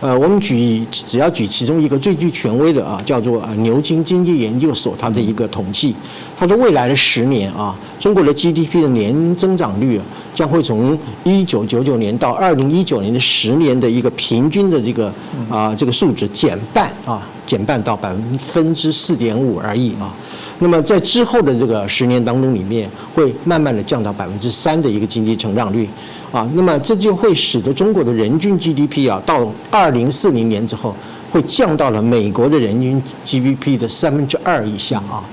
呃，我们举只要举其中一个最具权威的啊，叫做牛津经济研究所它的一个统计，它说未来的十年啊，中国的 GDP 的年增长率，将会从一九九九年到二零一九年的十年的一个平均的这个啊这个数值减半啊。减半到百分之四点五而已啊，那么在之后的这个十年当中里面，会慢慢的降到百分之三的一个经济成长率啊，那么这就会使得中国的人均 GDP 啊，到二零四零年之后，会降到了美国的人均 GDP 的三分之二以下啊。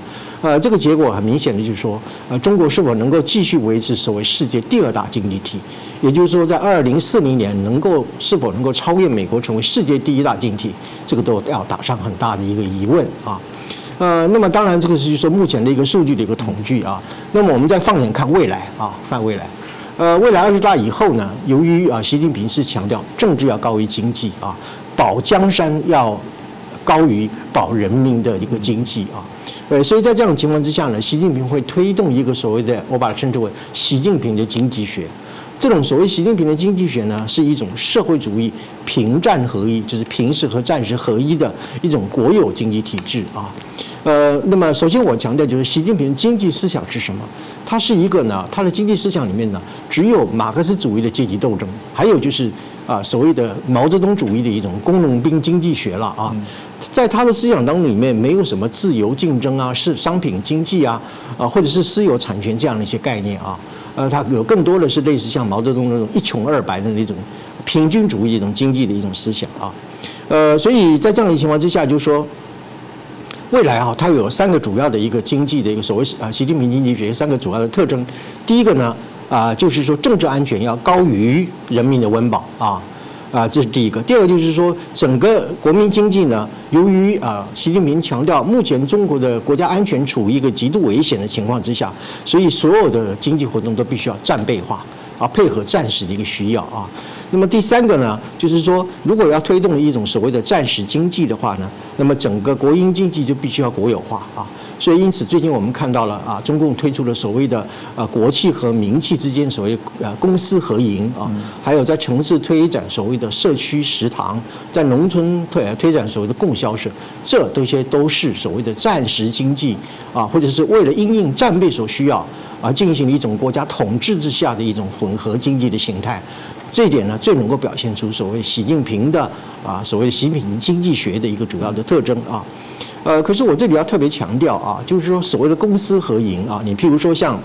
呃，这个结果很明显的就是说，呃，中国是否能够继续维持所谓世界第二大经济体，也就是说，在二零四零年能够是否能够超越美国成为世界第一大经济体，这个都要打上很大的一个疑问啊。呃，那么当然这个是说目前的一个数据的一个统计啊。那么我们再放眼看未来啊，看未来，呃，未来二十大以后呢，由于啊，习近平是强调政治要高于经济啊，保江山要高于保人民的一个经济啊。呃，所以在这种情况之下呢，习近平会推动一个所谓的，我把它称之为习近平的经济学。这种所谓习近平的经济学呢，是一种社会主义平战合一，就是平时和战时合一的一种国有经济体制啊。呃，那么首先我强调就是习近平经济思想是什么？它是一个呢，他的经济思想里面呢，只有马克思主义的阶级斗争，还有就是啊所谓的毛泽东主义的一种工农兵经济学了啊。在他的思想当中，里面没有什么自由竞争啊，是商品经济啊，啊，或者是私有产权这样的一些概念啊，呃，他有更多的是类似像毛泽东那种一穷二白的那种平均主义一种经济的一种思想啊，呃，所以在这样的情况之下，就是说，未来啊，它有三个主要的一个经济的一个所谓啊，习近平经济学三个主要的特征，第一个呢，啊，就是说政治安全要高于人民的温饱啊。啊，这是第一个。第二个就是说，整个国民经济呢，由于啊，习近平强调，目前中国的国家安全处于一个极度危险的情况之下，所以所有的经济活动都必须要战备化，啊，配合战时的一个需要啊。那么第三个呢，就是说，如果要推动一种所谓的战时经济的话呢，那么整个国营经济就必须要国有化啊。所以，因此最近我们看到了啊，中共推出了所谓的啊国企和民企之间所谓呃公私合营啊，还有在城市推展所谓的社区食堂，在农村推推展所谓的供销社，这这些都是所谓的战时经济啊，或者是为了因应战备所需要而进行的一种国家统治之下的一种混合经济的形态。这一点呢，最能够表现出所谓习近平的啊所谓习近平经济学的一个主要的特征啊。呃，可是我这里要特别强调啊，就是说所谓的公私合营啊，你譬如说像，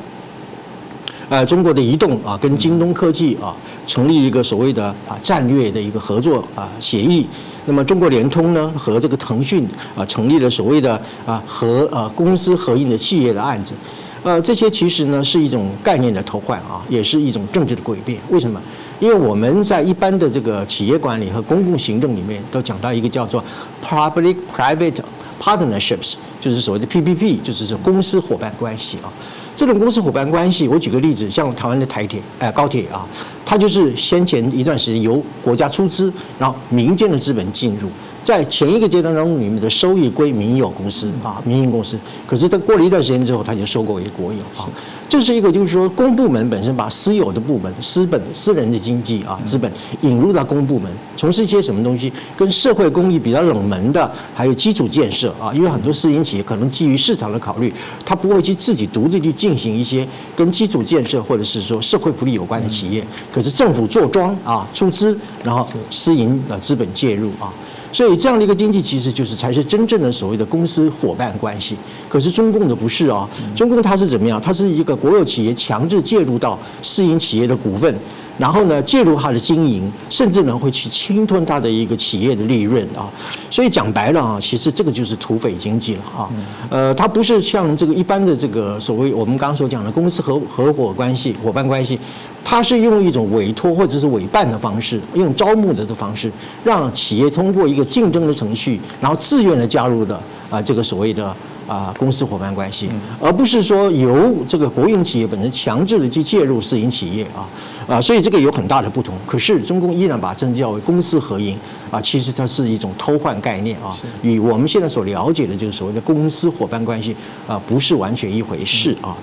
呃，中国的移动啊，跟京东科技啊，成立一个所谓的啊战略的一个合作啊协议，那么中国联通呢和这个腾讯啊成立了所谓的啊和呃公私合营的企业的案子，呃，这些其实呢是一种概念的偷换啊，也是一种政治的诡辩。为什么？因为我们在一般的这个企业管理和公共行政里面都讲到一个叫做 public-private。Partnerships 就是所谓的 PPP，就是说公司伙伴关系啊。这种公司伙伴关系，我举个例子，像台湾的台铁、哎高铁啊，它就是先前一段时间由国家出资，然后民间的资本进入。在前一个阶段当中，你们的收益归民有公司啊，民营公司。可是，在过了一段时间之后，它就收购为国有啊。这是一个，就是说，公部门本身把私有的部门、私本、私人的经济啊资本引入到公部门，从事一些什么东西，跟社会公益比较冷门的，还有基础建设啊。因为很多私营企业可能基于市场的考虑，它不会去自己独立去进行一些跟基础建设或者是说社会福利有关的企业。可是政府坐庄啊，出资，然后私营的资本介入啊。所以这样的一个经济其实就是才是真正的所谓的公司伙伴关系。可是中共的不是啊，中共它是怎么样？它是一个国有企业强制介入到私营企业的股份，然后呢介入它的经营，甚至呢会去侵吞它的一个企业的利润啊。所以讲白了啊，其实这个就是土匪经济了啊。呃，它不是像这个一般的这个所谓我们刚刚所讲的公司合合伙关系、伙伴关系。它是用一种委托或者是委办的方式，用招募的的方式，让企业通过一个竞争的程序，然后自愿的加入的啊这个所谓的啊公司伙伴关系，而不是说由这个国营企业本身强制的去介入私营企业啊啊，所以这个有很大的不同。可是中共依然把政治叫为公私合营啊，其实它是一种偷换概念啊，与我们现在所了解的这个所谓的公司伙伴关系啊不是完全一回事啊。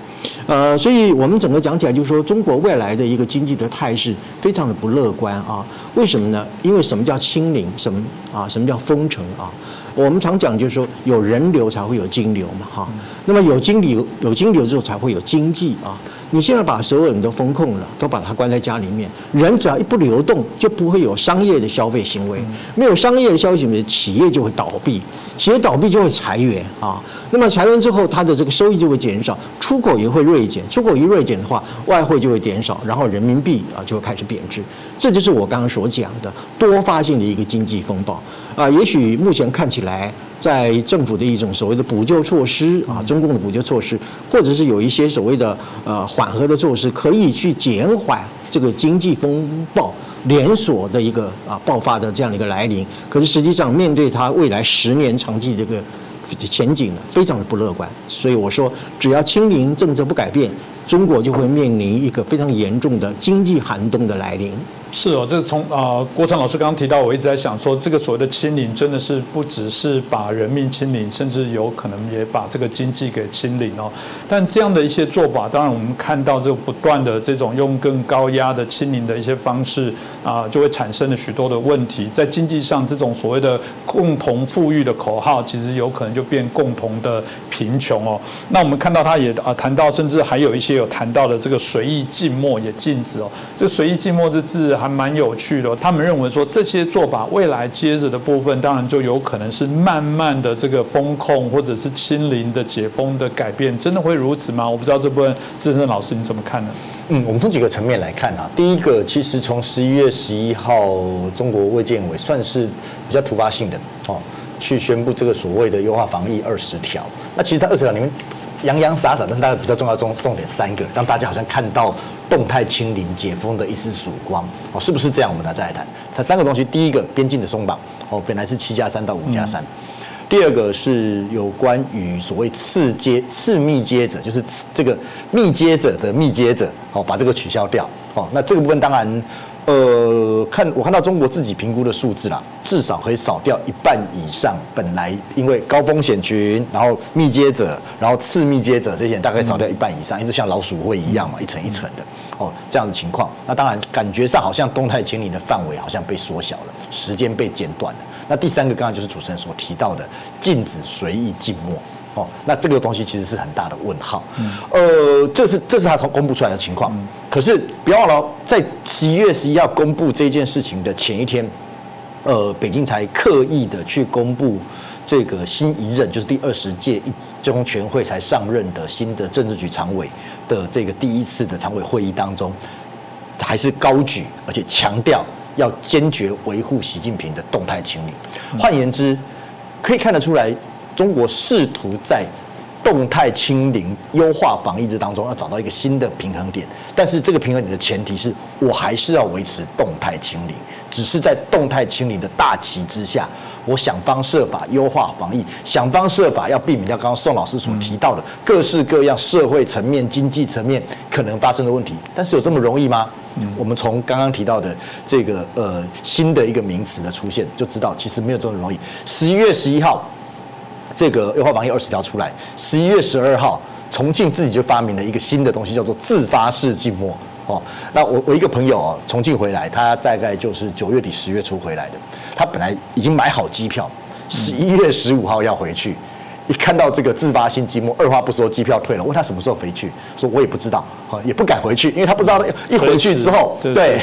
呃，所以我们整个讲起来，就是说中国未来的一个经济的态势非常的不乐观啊。为什么呢？因为什么叫清零？什么啊？什么叫封城啊？我们常讲就是说，有人流才会有金流嘛，哈。那么有金流，有金流之后才会有经济啊。你现在把所有人都封控了，都把它关在家里面，人只要一不流动，就不会有商业的消费行为。没有商业的消费行为，企业就会倒闭，企业倒闭就会裁员啊。那么裁员之后，它的这个收益就会减少，出口也会锐减。出口一锐减的话，外汇就会减少，然后人民币啊就会开始贬值。这就是我刚刚所讲的多发性的一个经济风暴啊。也许目前看起来。在政府的一种所谓的补救措施啊，中共的补救措施，或者是有一些所谓的呃缓和的措施，可以去减缓这个经济风暴连锁的一个啊爆发的这样的一个来临。可是实际上，面对它未来十年长期这个前景呢，非常的不乐观。所以我说，只要清零政策不改变，中国就会面临一个非常严重的经济寒冬的来临。是哦，这是从啊，郭成老师刚刚提到，我一直在想说，这个所谓的清零，真的是不只是把人命清零，甚至有可能也把这个经济给清零哦。但这样的一些做法，当然我们看到这不断的这种用更高压的清零的一些方式啊，就会产生了许多的问题。在经济上，这种所谓的共同富裕的口号，其实有可能就变共同的贫穷哦。那我们看到他也啊谈到，甚至还有一些有谈到的这个随意静默也禁止哦。这随意静默这字。还蛮有趣的。他们认为说这些做法未来接着的部分，当然就有可能是慢慢的这个风控或者是清零的解封的改变，真的会如此吗？我不知道这部分资深老师你怎么看呢？嗯，我们从几个层面来看啊，第一个，其实从十一月十一号，中国卫健委算是比较突发性的哦，去宣布这个所谓的优化防疫二十条。那其实它二十条里面洋洋洒洒，但是它比较重要重重点三个，让大家好像看到动态清零解封的一丝曙光哦，是不是这样？我们来再来谈它三个东西。第一个，边境的松绑哦，本来是七加三到五加三。第二个是有关于所谓次接次密接者，就是这个密接者的密接者，哦，把这个取消掉，哦，那这个部分当然，呃，看我看到中国自己评估的数字啦，至少可以少掉一半以上，本来因为高风险群，然后密接者，然后次密接者这些大概少掉一半以上，一直像老鼠会一样嘛，一层一层的，哦，这样的情况，那当然感觉上好像动态清理的范围好像被缩小了，时间被剪短了。那第三个，刚刚就是主持人所提到的禁止随意静默哦，那这个东西其实是很大的问号。呃，这是这是他从公布出来的情况。可是不要忘了，在十一月十一号公布这件事情的前一天，呃，北京才刻意的去公布这个新一任，就是第二十届一中全会才上任的新的政治局常委的这个第一次的常委会议当中，还是高举而且强调。要坚决维护习近平的动态清零。换言之，可以看得出来，中国试图在动态清零、优化防疫之当中，要找到一个新的平衡点。但是这个平衡点的前提是我还是要维持动态清零，只是在动态清零的大旗之下，我想方设法优化防疫，想方设法要避免掉刚刚宋老师所提到的各式各样社会层面、经济层面可能发生的问题。但是有这么容易吗？我们从刚刚提到的这个呃新的一个名词的出现，就知道其实没有这么容易。十一月十一号，这个优化防疫二十条出来；十一月十二号，重庆自己就发明了一个新的东西，叫做自发式静默。哦，那我我一个朋友哦，重庆回来，他大概就是九月底十月初回来的，他本来已经买好机票，十一月十五号要回去。一看到这个自发性寂寞，二话不说，机票退了。问他什么时候回去，说我也不知道，啊，也不敢回去，因为他不知道 [laughs] 一回去之后，对，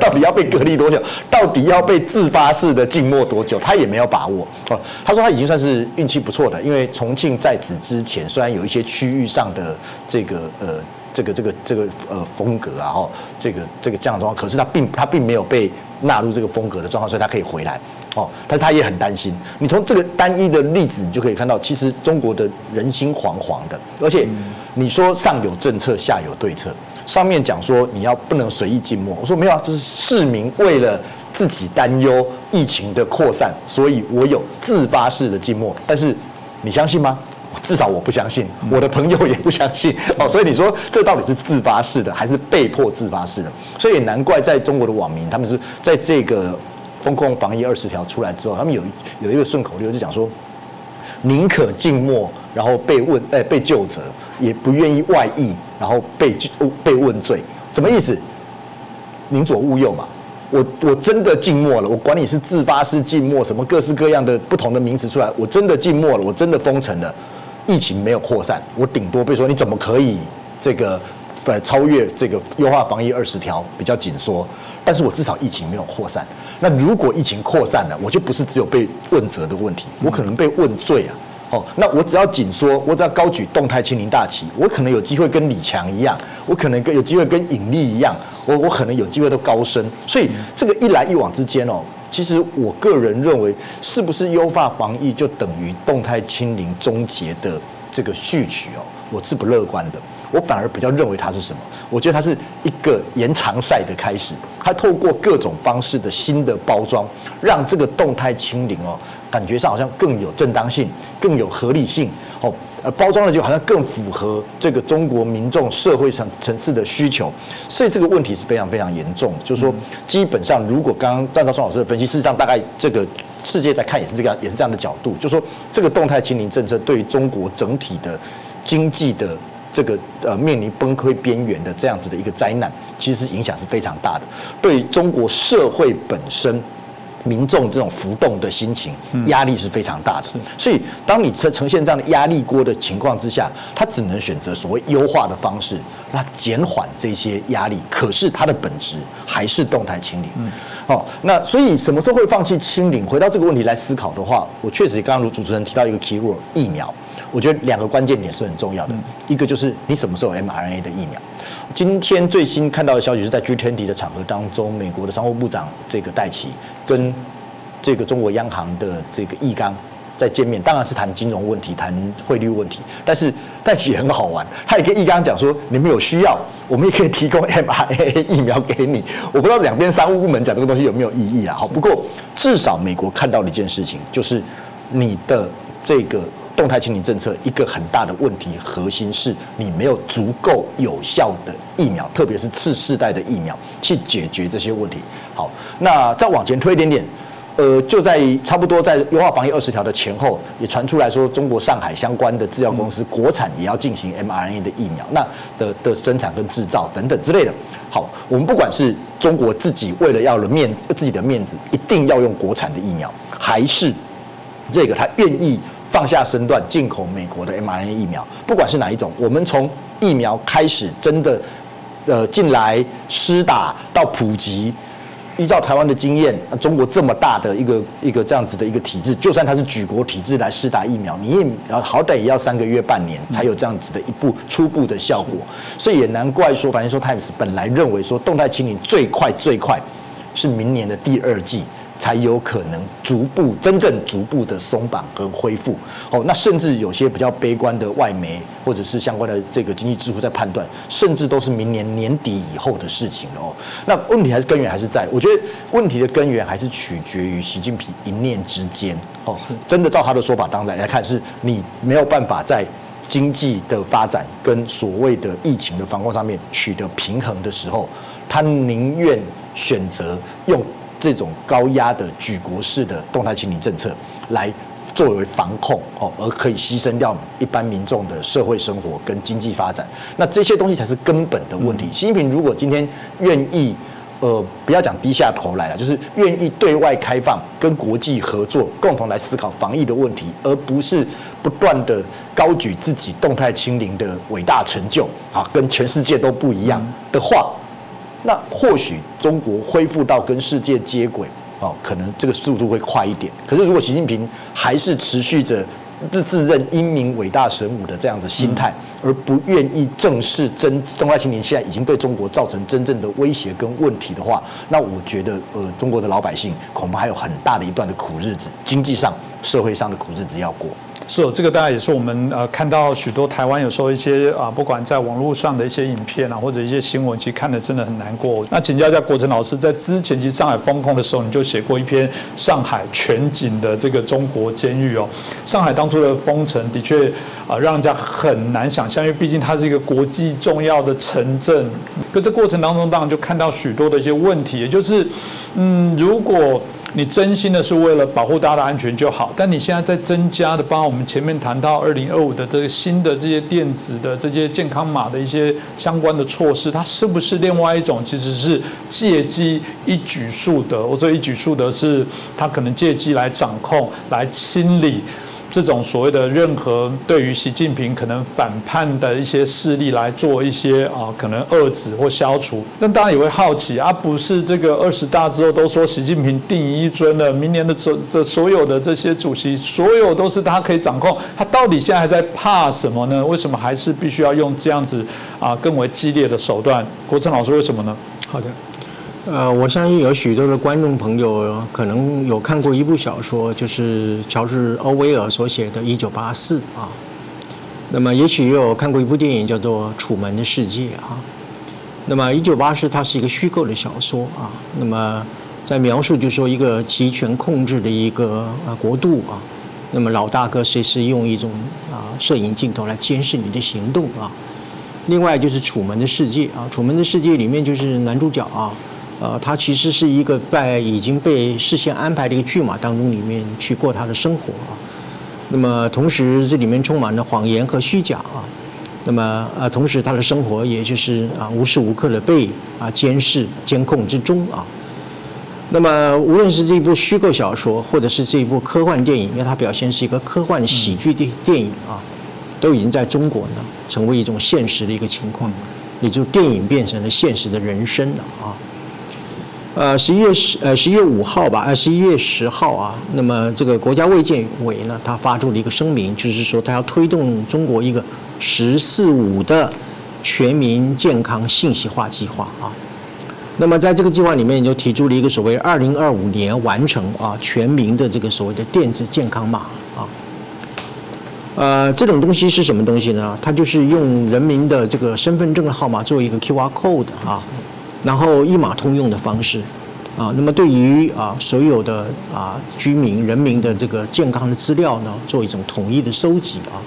到底要被隔离多久，到底要被自发式的静默多久，他也没有把握。哦，他说他已经算是运气不错的，因为重庆在此之前虽然有一些区域上的这个呃这个这个这个呃风格啊，哦，这个这个这样的状况，可是他并他并没有被纳入这个风格的状况，所以他可以回来。哦，但是他也很担心。你从这个单一的例子，你就可以看到，其实中国的人心惶惶的。而且你说上有政策，下有对策。上面讲说你要不能随意静默，我说没有啊，这是市民为了自己担忧疫情的扩散，所以我有自发式的静默。但是你相信吗？至少我不相信，我的朋友也不相信。[laughs] 哦，所以你说这到底是自发式的，还是被迫自发式的？所以也难怪在中国的网民，他们是在这个。风控防疫二十条出来之后，他们有有一个顺口溜，就讲说，宁可静默，然后被问，哎，被救责，也不愿意外溢，然后被被问罪，什么意思？宁左勿右嘛。我我真的静默了，我管你是自发式静默，什么各式各样的不同的名词出来，我真的静默了，我真的封城了，疫情没有扩散，我顶多被说你怎么可以这个呃超越这个优化防疫二十条比较紧缩。但是我至少疫情没有扩散。那如果疫情扩散了，我就不是只有被问责的问题，我可能被问罪啊。哦，那我只要紧缩，我只要高举动态清零大旗，我可能有机会跟李强一样，我可能跟有机会跟尹力一样，我我可能有机会都高升。所以这个一来一往之间哦，其实我个人认为，是不是优化防疫就等于动态清零终结的这个序曲哦？我是不乐观的。我反而比较认为它是什么？我觉得它是一个延长赛的开始。它透过各种方式的新的包装，让这个动态清零哦，感觉上好像更有正当性，更有合理性哦。呃，包装的就好像更符合这个中国民众社会上层次的需求。所以这个问题是非常非常严重。就是说，基本上如果刚刚按照宋老师的分析，事实上大概这个世界在看也是这个也是这样的角度，就是说这个动态清零政策对于中国整体的经济的。这个呃面临崩溃边缘的这样子的一个灾难，其实影响是非常大的。对中国社会本身，民众这种浮动的心情，压力是非常大的。所以，当你呈呈现这样的压力锅的情况之下，他只能选择所谓优化的方式，那减缓这些压力。可是它的本质还是动态清零。哦，那所以什么时候会放弃清零？回到这个问题来思考的话，我确实刚刚如主持人提到一个 key word 疫苗，我觉得两个关键点是很重要的。一个就是你什么时候 mRNA 的疫苗？今天最新看到的消息是在 G20 的场合当中，美国的商务部长这个戴奇跟这个中国央行的这个易纲在见面，当然是谈金融问题、谈汇率问题。但是戴奇也很好玩，他也跟易纲讲说，你们有需要，我们也可以提供 [laughs] mRNA 疫苗给你。我不知道两边商务部门讲这个东西有没有意义啊。好，不过至少美国看到了一件事情就是你的这个。动态清零政策一个很大的问题核心是你没有足够有效的疫苗，特别是次世代的疫苗去解决这些问题。好，那再往前推一点点，呃，就在差不多在优化防疫二十条的前后，也传出来说，中国上海相关的制药公司国产也要进行 mRNA 的疫苗，那的的生产跟制造等等之类的。好，我们不管是中国自己为了要了面子自己的面子，一定要用国产的疫苗，还是这个他愿意。放下身段进口美国的 mRNA 疫苗，不管是哪一种，我们从疫苗开始真的，呃，进来施打到普及，依照台湾的经验，中国这么大的一个一个这样子的一个体制，就算它是举国体制来施打疫苗，你也好歹也要三个月半年才有这样子的一步初步的效果，所以也难怪说，反正说 Times 本来认为说动态清零最快最快是明年的第二季。才有可能逐步真正逐步的松绑和恢复哦。那甚至有些比较悲观的外媒或者是相关的这个经济智库在判断，甚至都是明年年底以后的事情了哦。那问题还是根源还是在，我觉得问题的根源还是取决于习近平一念之间哦。真的照他的说法，当然来看是你没有办法在经济的发展跟所谓的疫情的防控上面取得平衡的时候，他宁愿选择用。这种高压的举国式的动态清零政策，来作为防控哦，而可以牺牲掉一般民众的社会生活跟经济发展，那这些东西才是根本的问题。习近平如果今天愿意，呃，不要讲低下头来了，就是愿意对外开放，跟国际合作，共同来思考防疫的问题，而不是不断的高举自己动态清零的伟大成就啊，跟全世界都不一样的话。那或许中国恢复到跟世界接轨，哦，可能这个速度会快一点。可是如果习近平还是持续着自自认英明伟大神武的这样的心态，而不愿意正视真中外青年现在已经对中国造成真正的威胁跟问题的话，那我觉得呃，中国的老百姓恐怕还有很大的一段的苦日子，经济上、社会上的苦日子要过。是，这个当然也是我们呃看到许多台湾有时候一些啊，不管在网络上的一些影片啊，或者一些新闻，其实看的真的很难过。那请教一下国成老师，在之前其实上海封控的时候，你就写过一篇上海全景的这个中国监狱哦。上海当初的封城的确啊，让人家很难想象，因为毕竟它是一个国际重要的城镇。可这过程当中，当然就看到许多的一些问题，也就是嗯，如果。你真心的是为了保护大家的安全就好，但你现在在增加的，包括我们前面谈到二零二五的这个新的这些电子的这些健康码的一些相关的措施，它是不是另外一种其实是借机一举数得？我说一举数得是它可能借机来掌控、来清理。这种所谓的任何对于习近平可能反叛的一些势力来做一些啊，可能遏制或消除。那大家也会好奇啊，不是这个二十大之后都说习近平定一尊了，明年的这这所有的这些主席，所有都是他可以掌控，他到底现在还在怕什么呢？为什么还是必须要用这样子啊更为激烈的手段？国成老师为什么呢？好的。呃，我相信有许多的观众朋友可能有看过一部小说，就是乔治·欧威尔所写的《一九八四》啊。那么，也许也有看过一部电影叫做《楚门的世界》啊。那么，《一九八四》它是一个虚构的小说啊。那么，在描述就是说一个集权控制的一个啊国度啊。那么，老大哥随时用一种啊摄影镜头来监视你的行动啊。另外就是《楚门的世界》啊，《楚门的世界》里面就是男主角啊。呃，他其实是一个在已经被事先安排的一个剧码当中里面去过他的生活啊。那么同时这里面充满了谎言和虚假啊。那么呃，同时他的生活也就是啊无时无刻的被啊监视监控之中啊。那么无论是这一部虚构小说，或者是这一部科幻电影，因为它表现是一个科幻喜剧的电影啊，都已经在中国呢成为一种现实的一个情况，也就电影变成了现实的人生了啊。呃，十一月十呃十一月五号吧，呃十一月十号啊，那么这个国家卫健委呢，他发出了一个声明，就是说他要推动中国一个“十四五”的全民健康信息化计划啊。那么在这个计划里面，就提出了一个所谓二零二五年完成啊全民的这个所谓的电子健康码啊。呃，这种东西是什么东西呢？它就是用人民的这个身份证号码做一个 QR code 啊，然后一码通用的方式啊。那么对于啊所有的啊居民人民的这个健康的资料呢，做一种统一的收集啊。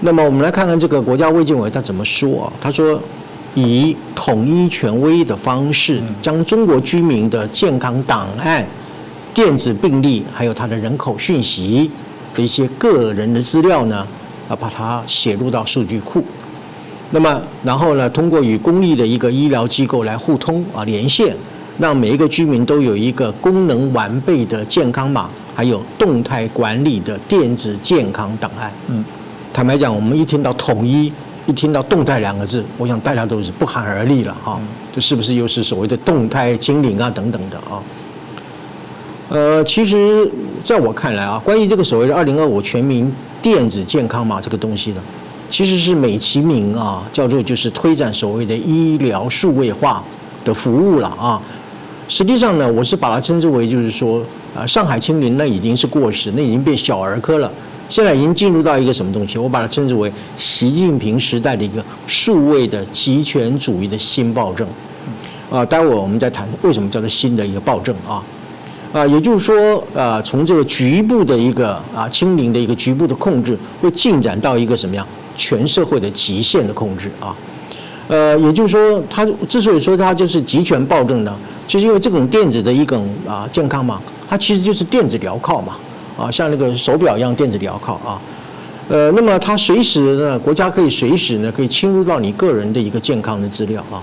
那么我们来看看这个国家卫健委他怎么说啊？他说。以统一权威的方式，将中国居民的健康档案、电子病历，还有他的人口讯息的一些个人的资料呢，啊，把它写入到数据库。那么，然后呢，通过与公立的一个医疗机构来互通啊连线，让每一个居民都有一个功能完备的健康码，还有动态管理的电子健康档案。嗯，坦白讲，我们一听到统一。一听到“动态”两个字，我想大家都是不寒而栗了哈。这是不是又是所谓的动态精灵啊等等的啊？呃，其实在我看来啊，关于这个所谓的“二零二五全民电子健康码”这个东西呢，其实是美其名啊，叫做就是推展所谓的医疗数位化的服务了啊。实际上呢，我是把它称之为就是说啊，上海清零那已经是过时，那已经变小儿科了。现在已经进入到一个什么东西？我把它称之为习近平时代的一个数位的集权主义的新暴政。啊，待会儿我们再谈为什么叫做新的一个暴政啊。啊，也就是说，啊，从这个局部的一个啊清零的一个局部的控制，会进展到一个什么样全社会的极限的控制啊。呃，也就是说，它之所以说它就是集权暴政呢，就是因为这种电子的一种啊健康嘛，它其实就是电子镣铐嘛。啊，像那个手表一样电子镣铐啊，呃，那么它随时呢，国家可以随时呢，可以侵入到你个人的一个健康的资料啊，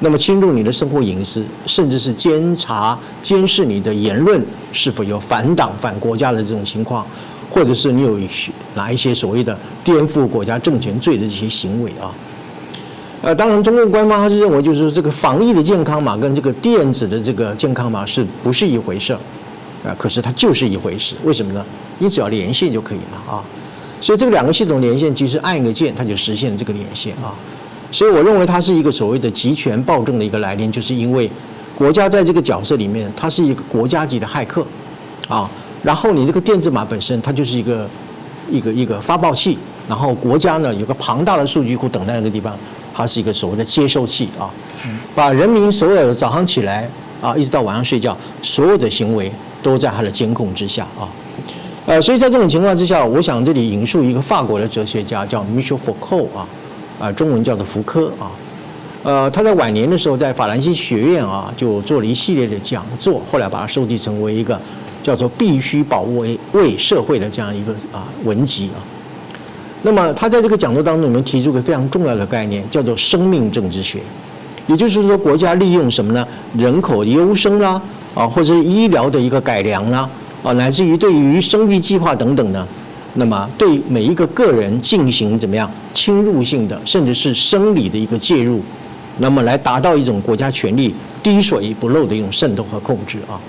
那么侵入你的生活隐私，甚至是监察、监视你的言论是否有反党、反国家的这种情况，或者是你有哪一些所谓的颠覆国家政权罪的这些行为啊，呃，当然，中共官方他是认为，就是说这个防疫的健康码跟这个电子的这个健康码是不是一回事儿？啊，可是它就是一回事，为什么呢？你只要连线就可以了啊，所以这个两个系统连线，其实按一个键，它就实现了这个连线啊。所以我认为它是一个所谓的集权暴政的一个来临，就是因为国家在这个角色里面，它是一个国家级的骇客啊。然后你这个电子码本身，它就是一个一个一个发报器，然后国家呢有个庞大的数据库等在那个地方，它是一个所谓的接收器啊，把人民所有的早上起来啊，一直到晚上睡觉所有的行为。都在它的监控之下啊，呃，所以在这种情况之下，我想这里引述一个法国的哲学家叫 Michel Foucault 啊，啊，中文叫做福柯啊，呃，他在晚年的时候在法兰西学院啊就做了一系列的讲座，后来把它收集成为一个叫做“必须保卫为社会”的这样一个啊文集啊。那么他在这个讲座当中里面提出个非常重要的概念，叫做生命政治学，也就是说国家利用什么呢？人口优生啦。啊，或者医疗的一个改良啦，啊，乃至于对于生育计划等等呢，那么对每一个个人进行怎么样侵入性的，甚至是生理的一个介入，那么来达到一种国家权力滴水不漏的一种渗透和控制啊。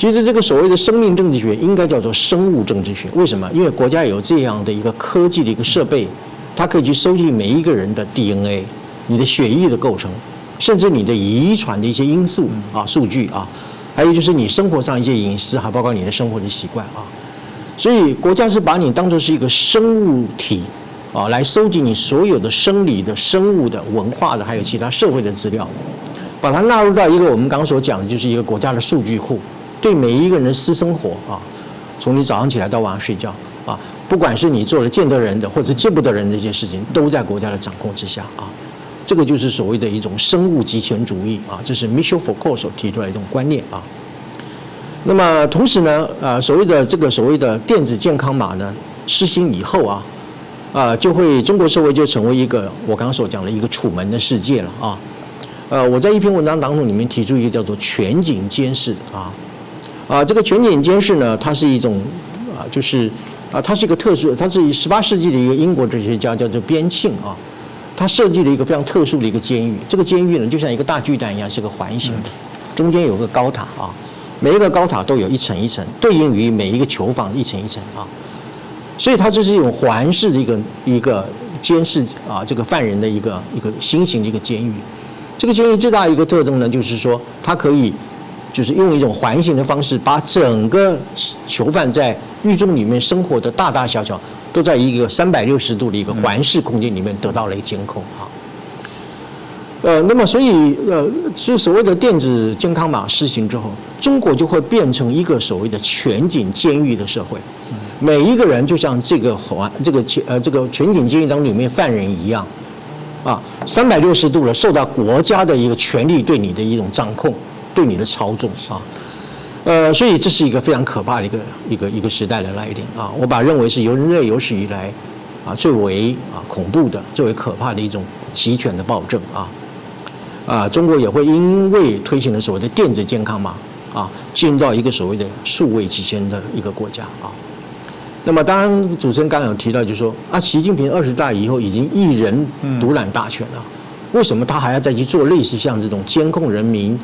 其实这个所谓的生命政治学应该叫做生物政治学，为什么？因为国家有这样的一个科技的一个设备，它可以去收集每一个人的 DNA，你的血液的构成。甚至你的遗传的一些因素啊，数据啊，还有就是你生活上一些饮食，还包括你的生活的习惯啊，所以国家是把你当做是一个生物体啊，来收集你所有的生理的、生物的、文化的，还有其他社会的资料，把它纳入到一个我们刚刚所讲的，就是一个国家的数据库，对每一个人的私生活啊，从你早上起来到晚上睡觉啊，不管是你做了见得人的或者见不得人的一些事情，都在国家的掌控之下啊。这个就是所谓的一种生物集权主义啊，这是 Michel Foucault 所提出来一种观念啊。那么同时呢，呃，所谓的这个所谓的电子健康码呢，实行以后啊，啊，就会中国社会就成为一个我刚刚所讲的一个楚门的世界了啊。呃，我在一篇文章当中里面提出一个叫做全景监视啊，啊，这个全景监视呢，它是一种啊，就是啊，它是一个特殊，它是十八世纪的一个英国哲学家叫做边沁啊，他设计了一个非常特殊的一个监狱，这个监狱呢就像一个大巨蛋一样，是个环形的，中间有个高塔啊，每一个高塔都有一层一层，对应于每一个囚房一层一层啊，所以它这是一种环式的一个一个监视啊这个犯人的一个一个新型的一个监狱。这个监狱最大一个特征呢，就是说它可以，就是用一种环形的方式，把整个囚犯在狱中里面生活的大大小小，都在一个三百六十度的一个环视空间里面得到了一个监控啊。呃，那么所以呃，所以所谓的电子健康码实行之后，中国就会变成一个所谓的全景监狱的社会，每一个人就像这个环这个全呃这个全景监狱当中里面犯人一样。啊，三百六十度的受到国家的一个权力对你的一种掌控，对你的操纵啊，呃，所以这是一个非常可怕的一个一个一个时代的来临啊！我把认为是由人类有史以来啊最为啊恐怖的、最为可怕的一种集权的暴政啊啊！中国也会因为推行了所谓的电子健康码啊，进入到一个所谓的数位极限的一个国家啊。那么，当然，主持人刚刚有提到，就是说啊，习近平二十大以后已经一人独揽大权了，为什么他还要再去做类似像这种监控人民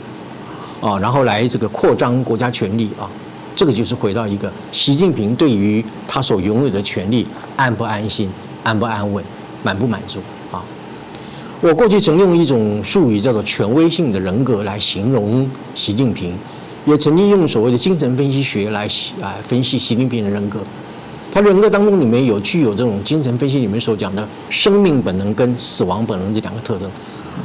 啊，然后来这个扩张国家权力啊？这个就是回到一个习近平对于他所拥有的权利安不安心、安不安稳、满不满足啊？我过去曾用一种术语叫做权威性的人格来形容习近平，也曾经用所谓的精神分析学来啊分析习近平的人格。他人格当中里面有具有这种精神分析里面所讲的生命本能跟死亡本能这两个特征，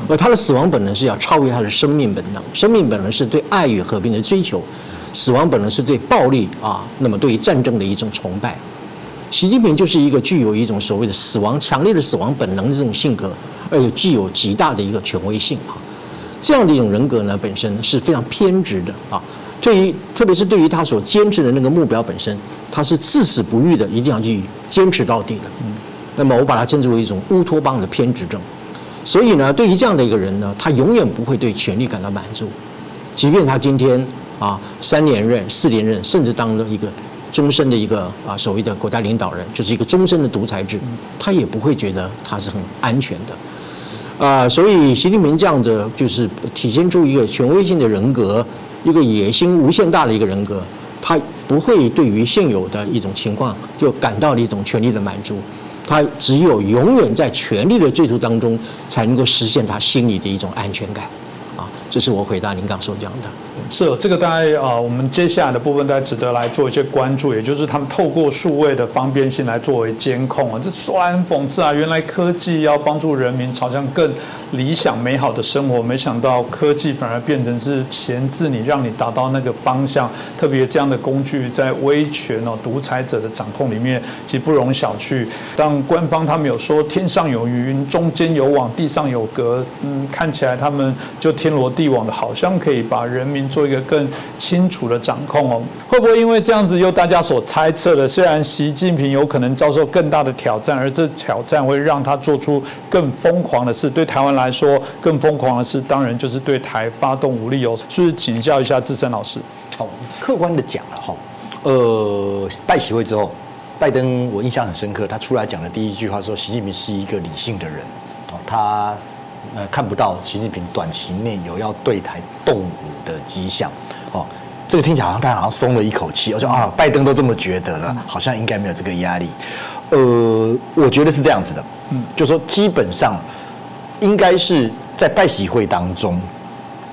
而他的死亡本能是要超越他的生命本能，生命本能是对爱与和平的追求，死亡本能是对暴力啊，那么对于战争的一种崇拜。习近平就是一个具有一种所谓的死亡强烈的死亡本能的这种性格，而且具有极大的一个权威性啊，这样的一种人格呢，本身是非常偏执的啊。对于，特别是对于他所坚持的那个目标本身，他是至死不渝的，一定要去坚持到底的。那么我把它称之为一种乌托邦的偏执症。所以呢，对于这样的一个人呢，他永远不会对权力感到满足，即便他今天啊三连任、四连任，甚至当了一个终身的一个啊所谓的国家领导人，就是一个终身的独裁制，他也不会觉得他是很安全的。啊，所以习近平这样的就是体现出一个权威性的人格。一个野心无限大的一个人格，他不会对于现有的一种情况就感到了一种权力的满足，他只有永远在权力的追逐当中，才能够实现他心里的一种安全感。啊，这是我回答您刚所讲的。是这个大概啊，我们接下来的部分大家值得来做一些关注，也就是他们透过数位的方便性来作为监控啊，这说来很讽刺啊。原来科技要帮助人民朝向更理想美好的生活，没想到科技反而变成是钳制你，让你达到那个方向。特别这样的工具在威权哦独裁者的掌控里面，其实不容小觑。当官方他们有说天上有云，中间有网，地上有隔，嗯，看起来他们就天罗地网的，好像可以把人民做。做一个更清楚的掌控哦，会不会因为这样子，又大家所猜测的，虽然习近平有可能遭受更大的挑战，而这挑战会让他做出更疯狂的事。对台湾来说，更疯狂的事，当然就是对台发动武力哦。是不是请教一下志深老师？好，客观的讲了哈，呃，拜习会之后，拜登我印象很深刻，他出来讲的第一句话说，习近平是一个理性的人哦，他。呃，看不到习近平短期内有要对台动武的迹象，哦，这个听起来好像大家好像松了一口气，我说啊，拜登都这么觉得了，好像应该没有这个压力。呃，我觉得是这样子的，嗯，就说基本上应该是在拜习会当中。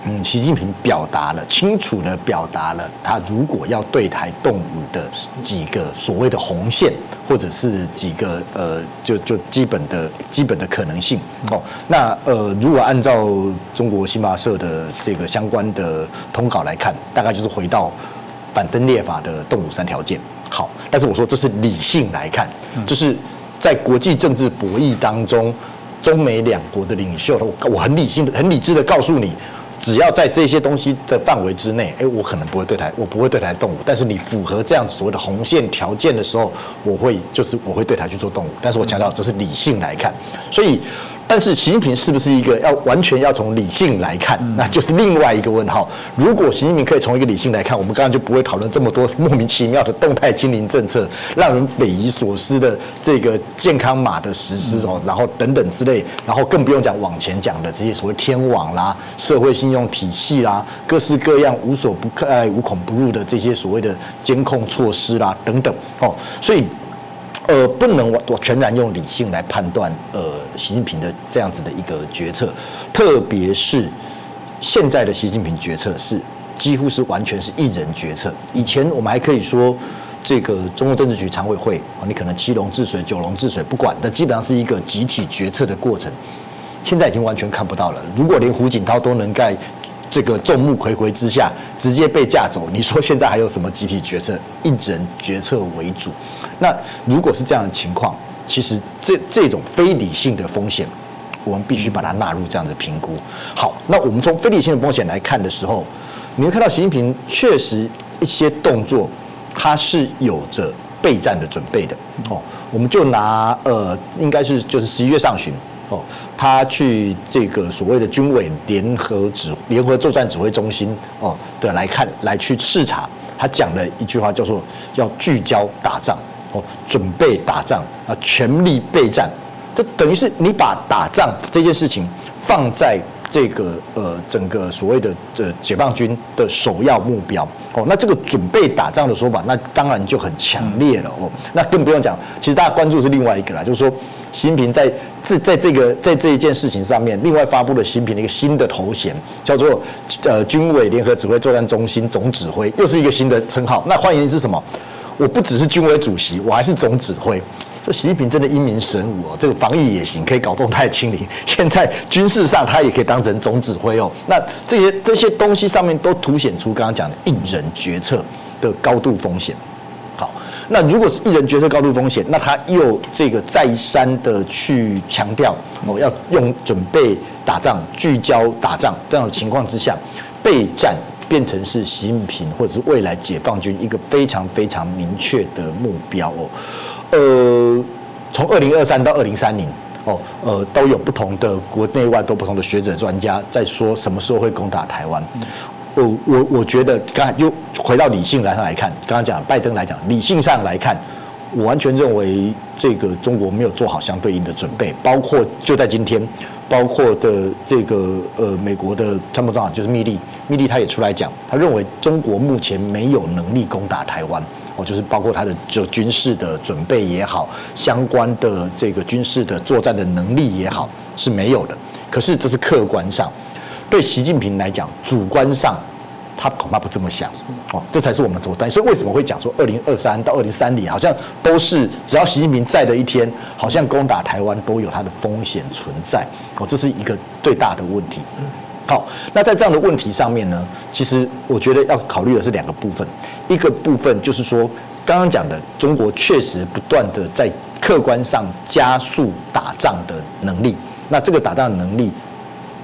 嗯，习近平表达了清楚的表达了他如果要对台动武的几个所谓的红线，或者是几个呃，就就基本的基本的可能性哦。那呃，如果按照中国新华社的这个相关的通稿来看，大概就是回到反分裂法的动武三条件。好，但是我说这是理性来看，就是在国际政治博弈当中，中美两国的领袖，我我很理性的、很理智的告诉你。只要在这些东西的范围之内，哎，我可能不会对台，我不会对台动武。但是你符合这样所谓的红线条件的时候，我会就是我会对台去做动武。但是我强调这是理性来看，所以但是习近平是不是一个要完全要从理性来看，那就是另外一个问号。如果习近平可以从一个理性来看，我们刚刚就不会讨论这么多莫名其妙的动态清零政策，让人匪夷所思的这个健康码的实施哦，然后等等之类，然后更不用讲往前讲的这些所谓天网啦、社会信用体系啦、各式各样无所不呃无孔不入的这些所谓的监控措施啦等等哦，所以。呃，不能我我全然用理性来判断，呃，习近平的这样子的一个决策，特别是现在的习近平决策是几乎是完全是一人决策。以前我们还可以说，这个中共政治局常委会啊，你可能七龙治水、九龙治水不管，但基本上是一个集体决策的过程。现在已经完全看不到了。如果连胡锦涛都能在这个众目睽睽之下直接被架走，你说现在还有什么集体决策？一人决策为主。那如果是这样的情况，其实这这种非理性的风险，我们必须把它纳入这样的评估。好，那我们从非理性的风险来看的时候，你会看到习近平确实一些动作，他是有着备战的准备的。哦，我们就拿呃，应该是就是十一月上旬，哦，他去这个所谓的军委联合指联合作战指挥中心哦的来看来去视察，他讲了一句话叫做要聚焦打仗。准备打仗啊，全力备战，就等于是你把打仗这件事情放在这个呃整个所谓的这解放军的首要目标。哦，那这个准备打仗的说法，那当然就很强烈了。哦，那更不用讲，其实大家关注是另外一个啦，就是说习近平在这在这个在这一件事情上面，另外发布了习近平的一个新的头衔，叫做呃军委联合指挥作战中心总指挥，又是一个新的称号。那换言之什么？我不只是军委主席，我还是总指挥。这习近平真的英明神武哦，这个防疫也行，可以搞动态清零。[laughs] 现在军事上他也可以当成总指挥哦。那这些这些东西上面都凸显出刚刚讲的一人决策的高度风险。好，那如果是一人决策高度风险，那他又这个再三的去强调哦，要用准备打仗、聚焦打仗这样的情况之下备战。变成是习近平或者是未来解放军一个非常非常明确的目标哦，呃，从二零二三到二零三零哦，呃，都有不同的国内外都不同的学者专家在说什么时候会攻打台湾。我我我觉得刚才又回到理性来上来看，刚刚讲拜登来讲，理性上来看，我完全认为这个中国没有做好相对应的准备，包括就在今天。包括的这个呃，美国的参谋长就是密利，密利他也出来讲，他认为中国目前没有能力攻打台湾，哦，就是包括他的就军事的准备也好，相关的这个军事的作战的能力也好是没有的。可是这是客观上，对习近平来讲，主观上。他恐怕不这么想，哦，这才是我们所担心。所以为什么会讲说二零二三到二零三零，好像都是只要习近平在的一天，好像攻打台湾都有它的风险存在，哦，这是一个最大的问题。好，那在这样的问题上面呢，其实我觉得要考虑的是两个部分，一个部分就是说刚刚讲的，中国确实不断的在客观上加速打仗的能力，那这个打仗的能力。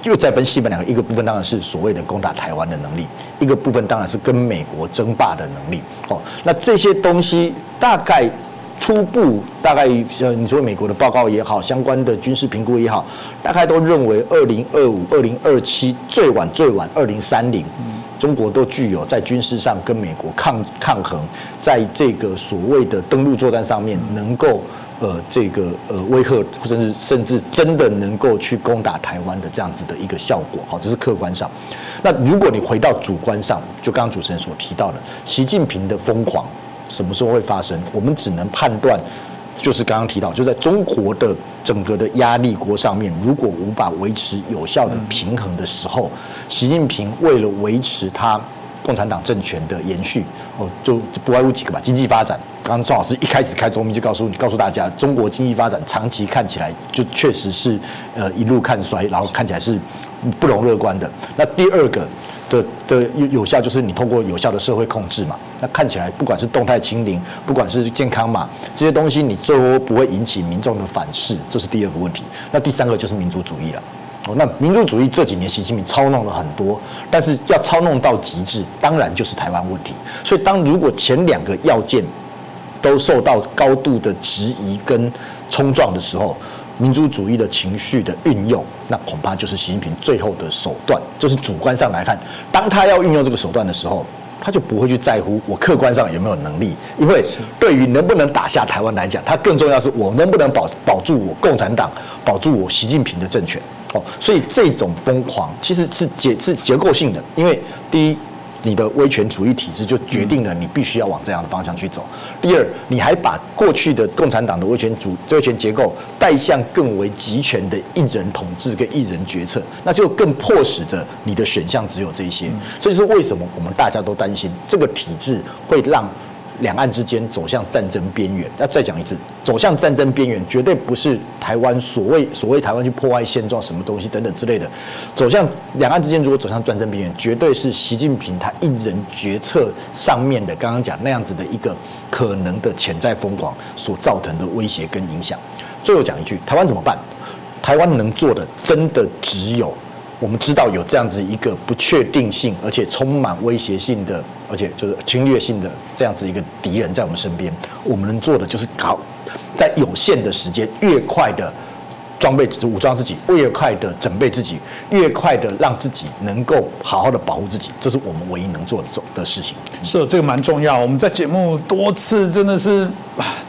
又再分西本两个，一个部分当然是所谓的攻打台湾的能力，一个部分当然是跟美国争霸的能力。哦，那这些东西大概初步大概呃，你说美国的报告也好，相关的军事评估也好，大概都认为二零二五、二零二七最晚最晚二零三零，中国都具有在军事上跟美国抗抗衡，在这个所谓的登陆作战上面能够。呃，这个呃威吓，甚至甚至真的能够去攻打台湾的这样子的一个效果，好，这是客观上。那如果你回到主观上，就刚刚主持人所提到的，习近平的疯狂什么时候会发生？我们只能判断，就是刚刚提到，就在中国的整个的压力锅上面，如果无法维持有效的平衡的时候，习近平为了维持他。共产党政权的延续，哦，就不外乎几个吧。经济发展，刚刚赵老师一开始开中明就告诉你，告诉大家，中国经济发展长期看起来就确实是呃一路看衰，然后看起来是不容乐观的。那第二个的的有有效就是你通过有效的社会控制嘛，那看起来不管是动态清零，不管是健康码这些东西，你最后不会引起民众的反噬，这是第二个问题。那第三个就是民族主义了。那民族主义这几年习近平操弄了很多，但是要操弄到极致，当然就是台湾问题。所以，当如果前两个要件都受到高度的质疑跟冲撞的时候，民族主义的情绪的运用，那恐怕就是习近平最后的手段。就是主观上来看，当他要运用这个手段的时候，他就不会去在乎我客观上有没有能力，因为对于能不能打下台湾来讲，他更重要是我能不能保保住我共产党，保住我习近平的政权。哦，所以这种疯狂其实是结是结构性的，因为第一。你的威权主义体制就决定了你必须要往这样的方向去走。第二，你还把过去的共产党的威权主威权结构带向更为集权的一人统治跟一人决策，那就更迫使着你的选项只有这些。所以是为什么我们大家都担心这个体制会让。两岸之间走向战争边缘，要再讲一次，走向战争边缘绝对不是台湾所谓所谓台湾去破坏现状什么东西等等之类的，走向两岸之间如果走向战争边缘，绝对是习近平他一人决策上面的刚刚讲那样子的一个可能的潜在疯狂所造成的威胁跟影响。最后讲一句，台湾怎么办？台湾能做的真的只有。我们知道有这样子一个不确定性，而且充满威胁性的，而且就是侵略性的这样子一个敌人在我们身边，我们能做的就是搞，在有限的时间越快的。装备武装自己，越快的准备自己，越快的让自己能够好好的保护自己，这是我们唯一能做的的事情。是，这个蛮重要。我们在节目多次真的是，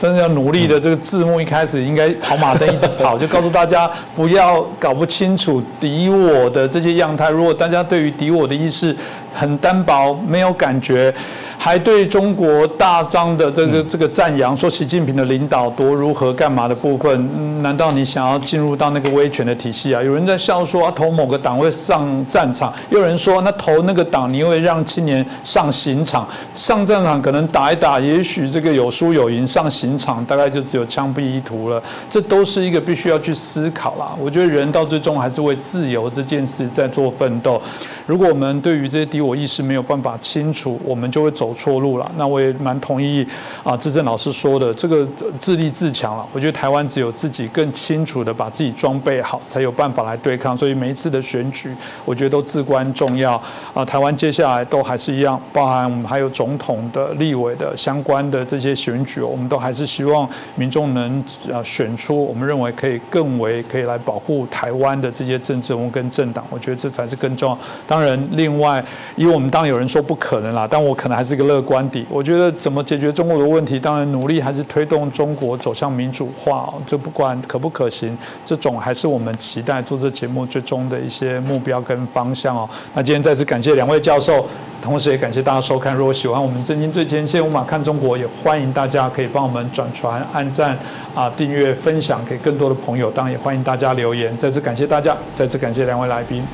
真的要努力的。这个字幕一开始应该跑马灯一直跑，就告诉大家不要搞不清楚敌我的这些样态。如果大家对于敌我的意识很单薄，没有感觉。还对中国大张的这个这个赞扬，说习近平的领导多如何干嘛的部分，难道你想要进入到那个威权的体系啊？有人在笑说啊投某个党会上战场，有人说那投那个党你会让青年上刑场，上战场可能打一打，也许这个有输有赢，上刑场大概就只有枪毙一途了。这都是一个必须要去思考啦。我觉得人到最终还是为自由这件事在做奋斗。如果我们对于这些敌我意识没有办法清楚，我们就会走错路了。那我也蛮同意啊，志正老师说的，这个自立自强了。我觉得台湾只有自己更清楚的把自己装备好，才有办法来对抗。所以每一次的选举，我觉得都至关重要啊。台湾接下来都还是一样，包含我们还有总统的、立委的相关的这些选举，我们都还是希望民众能啊选出我们认为可以更为可以来保护台湾的这些政治人物跟政党。我觉得这才是更重要。当然，另外，因为我们当然有人说不可能啦，但我可能还是一个乐观底。我觉得怎么解决中国的问题，当然努力还是推动中国走向民主化。这不管可不可行，这种还是我们期待做这节目最终的一些目标跟方向哦。那今天再次感谢两位教授，同时也感谢大家收看。如果喜欢我们《震惊最前线》，无马看中国，也欢迎大家可以帮我们转传、按赞啊、订阅、分享给更多的朋友。当然也欢迎大家留言。再次感谢大家，再次感谢两位来宾。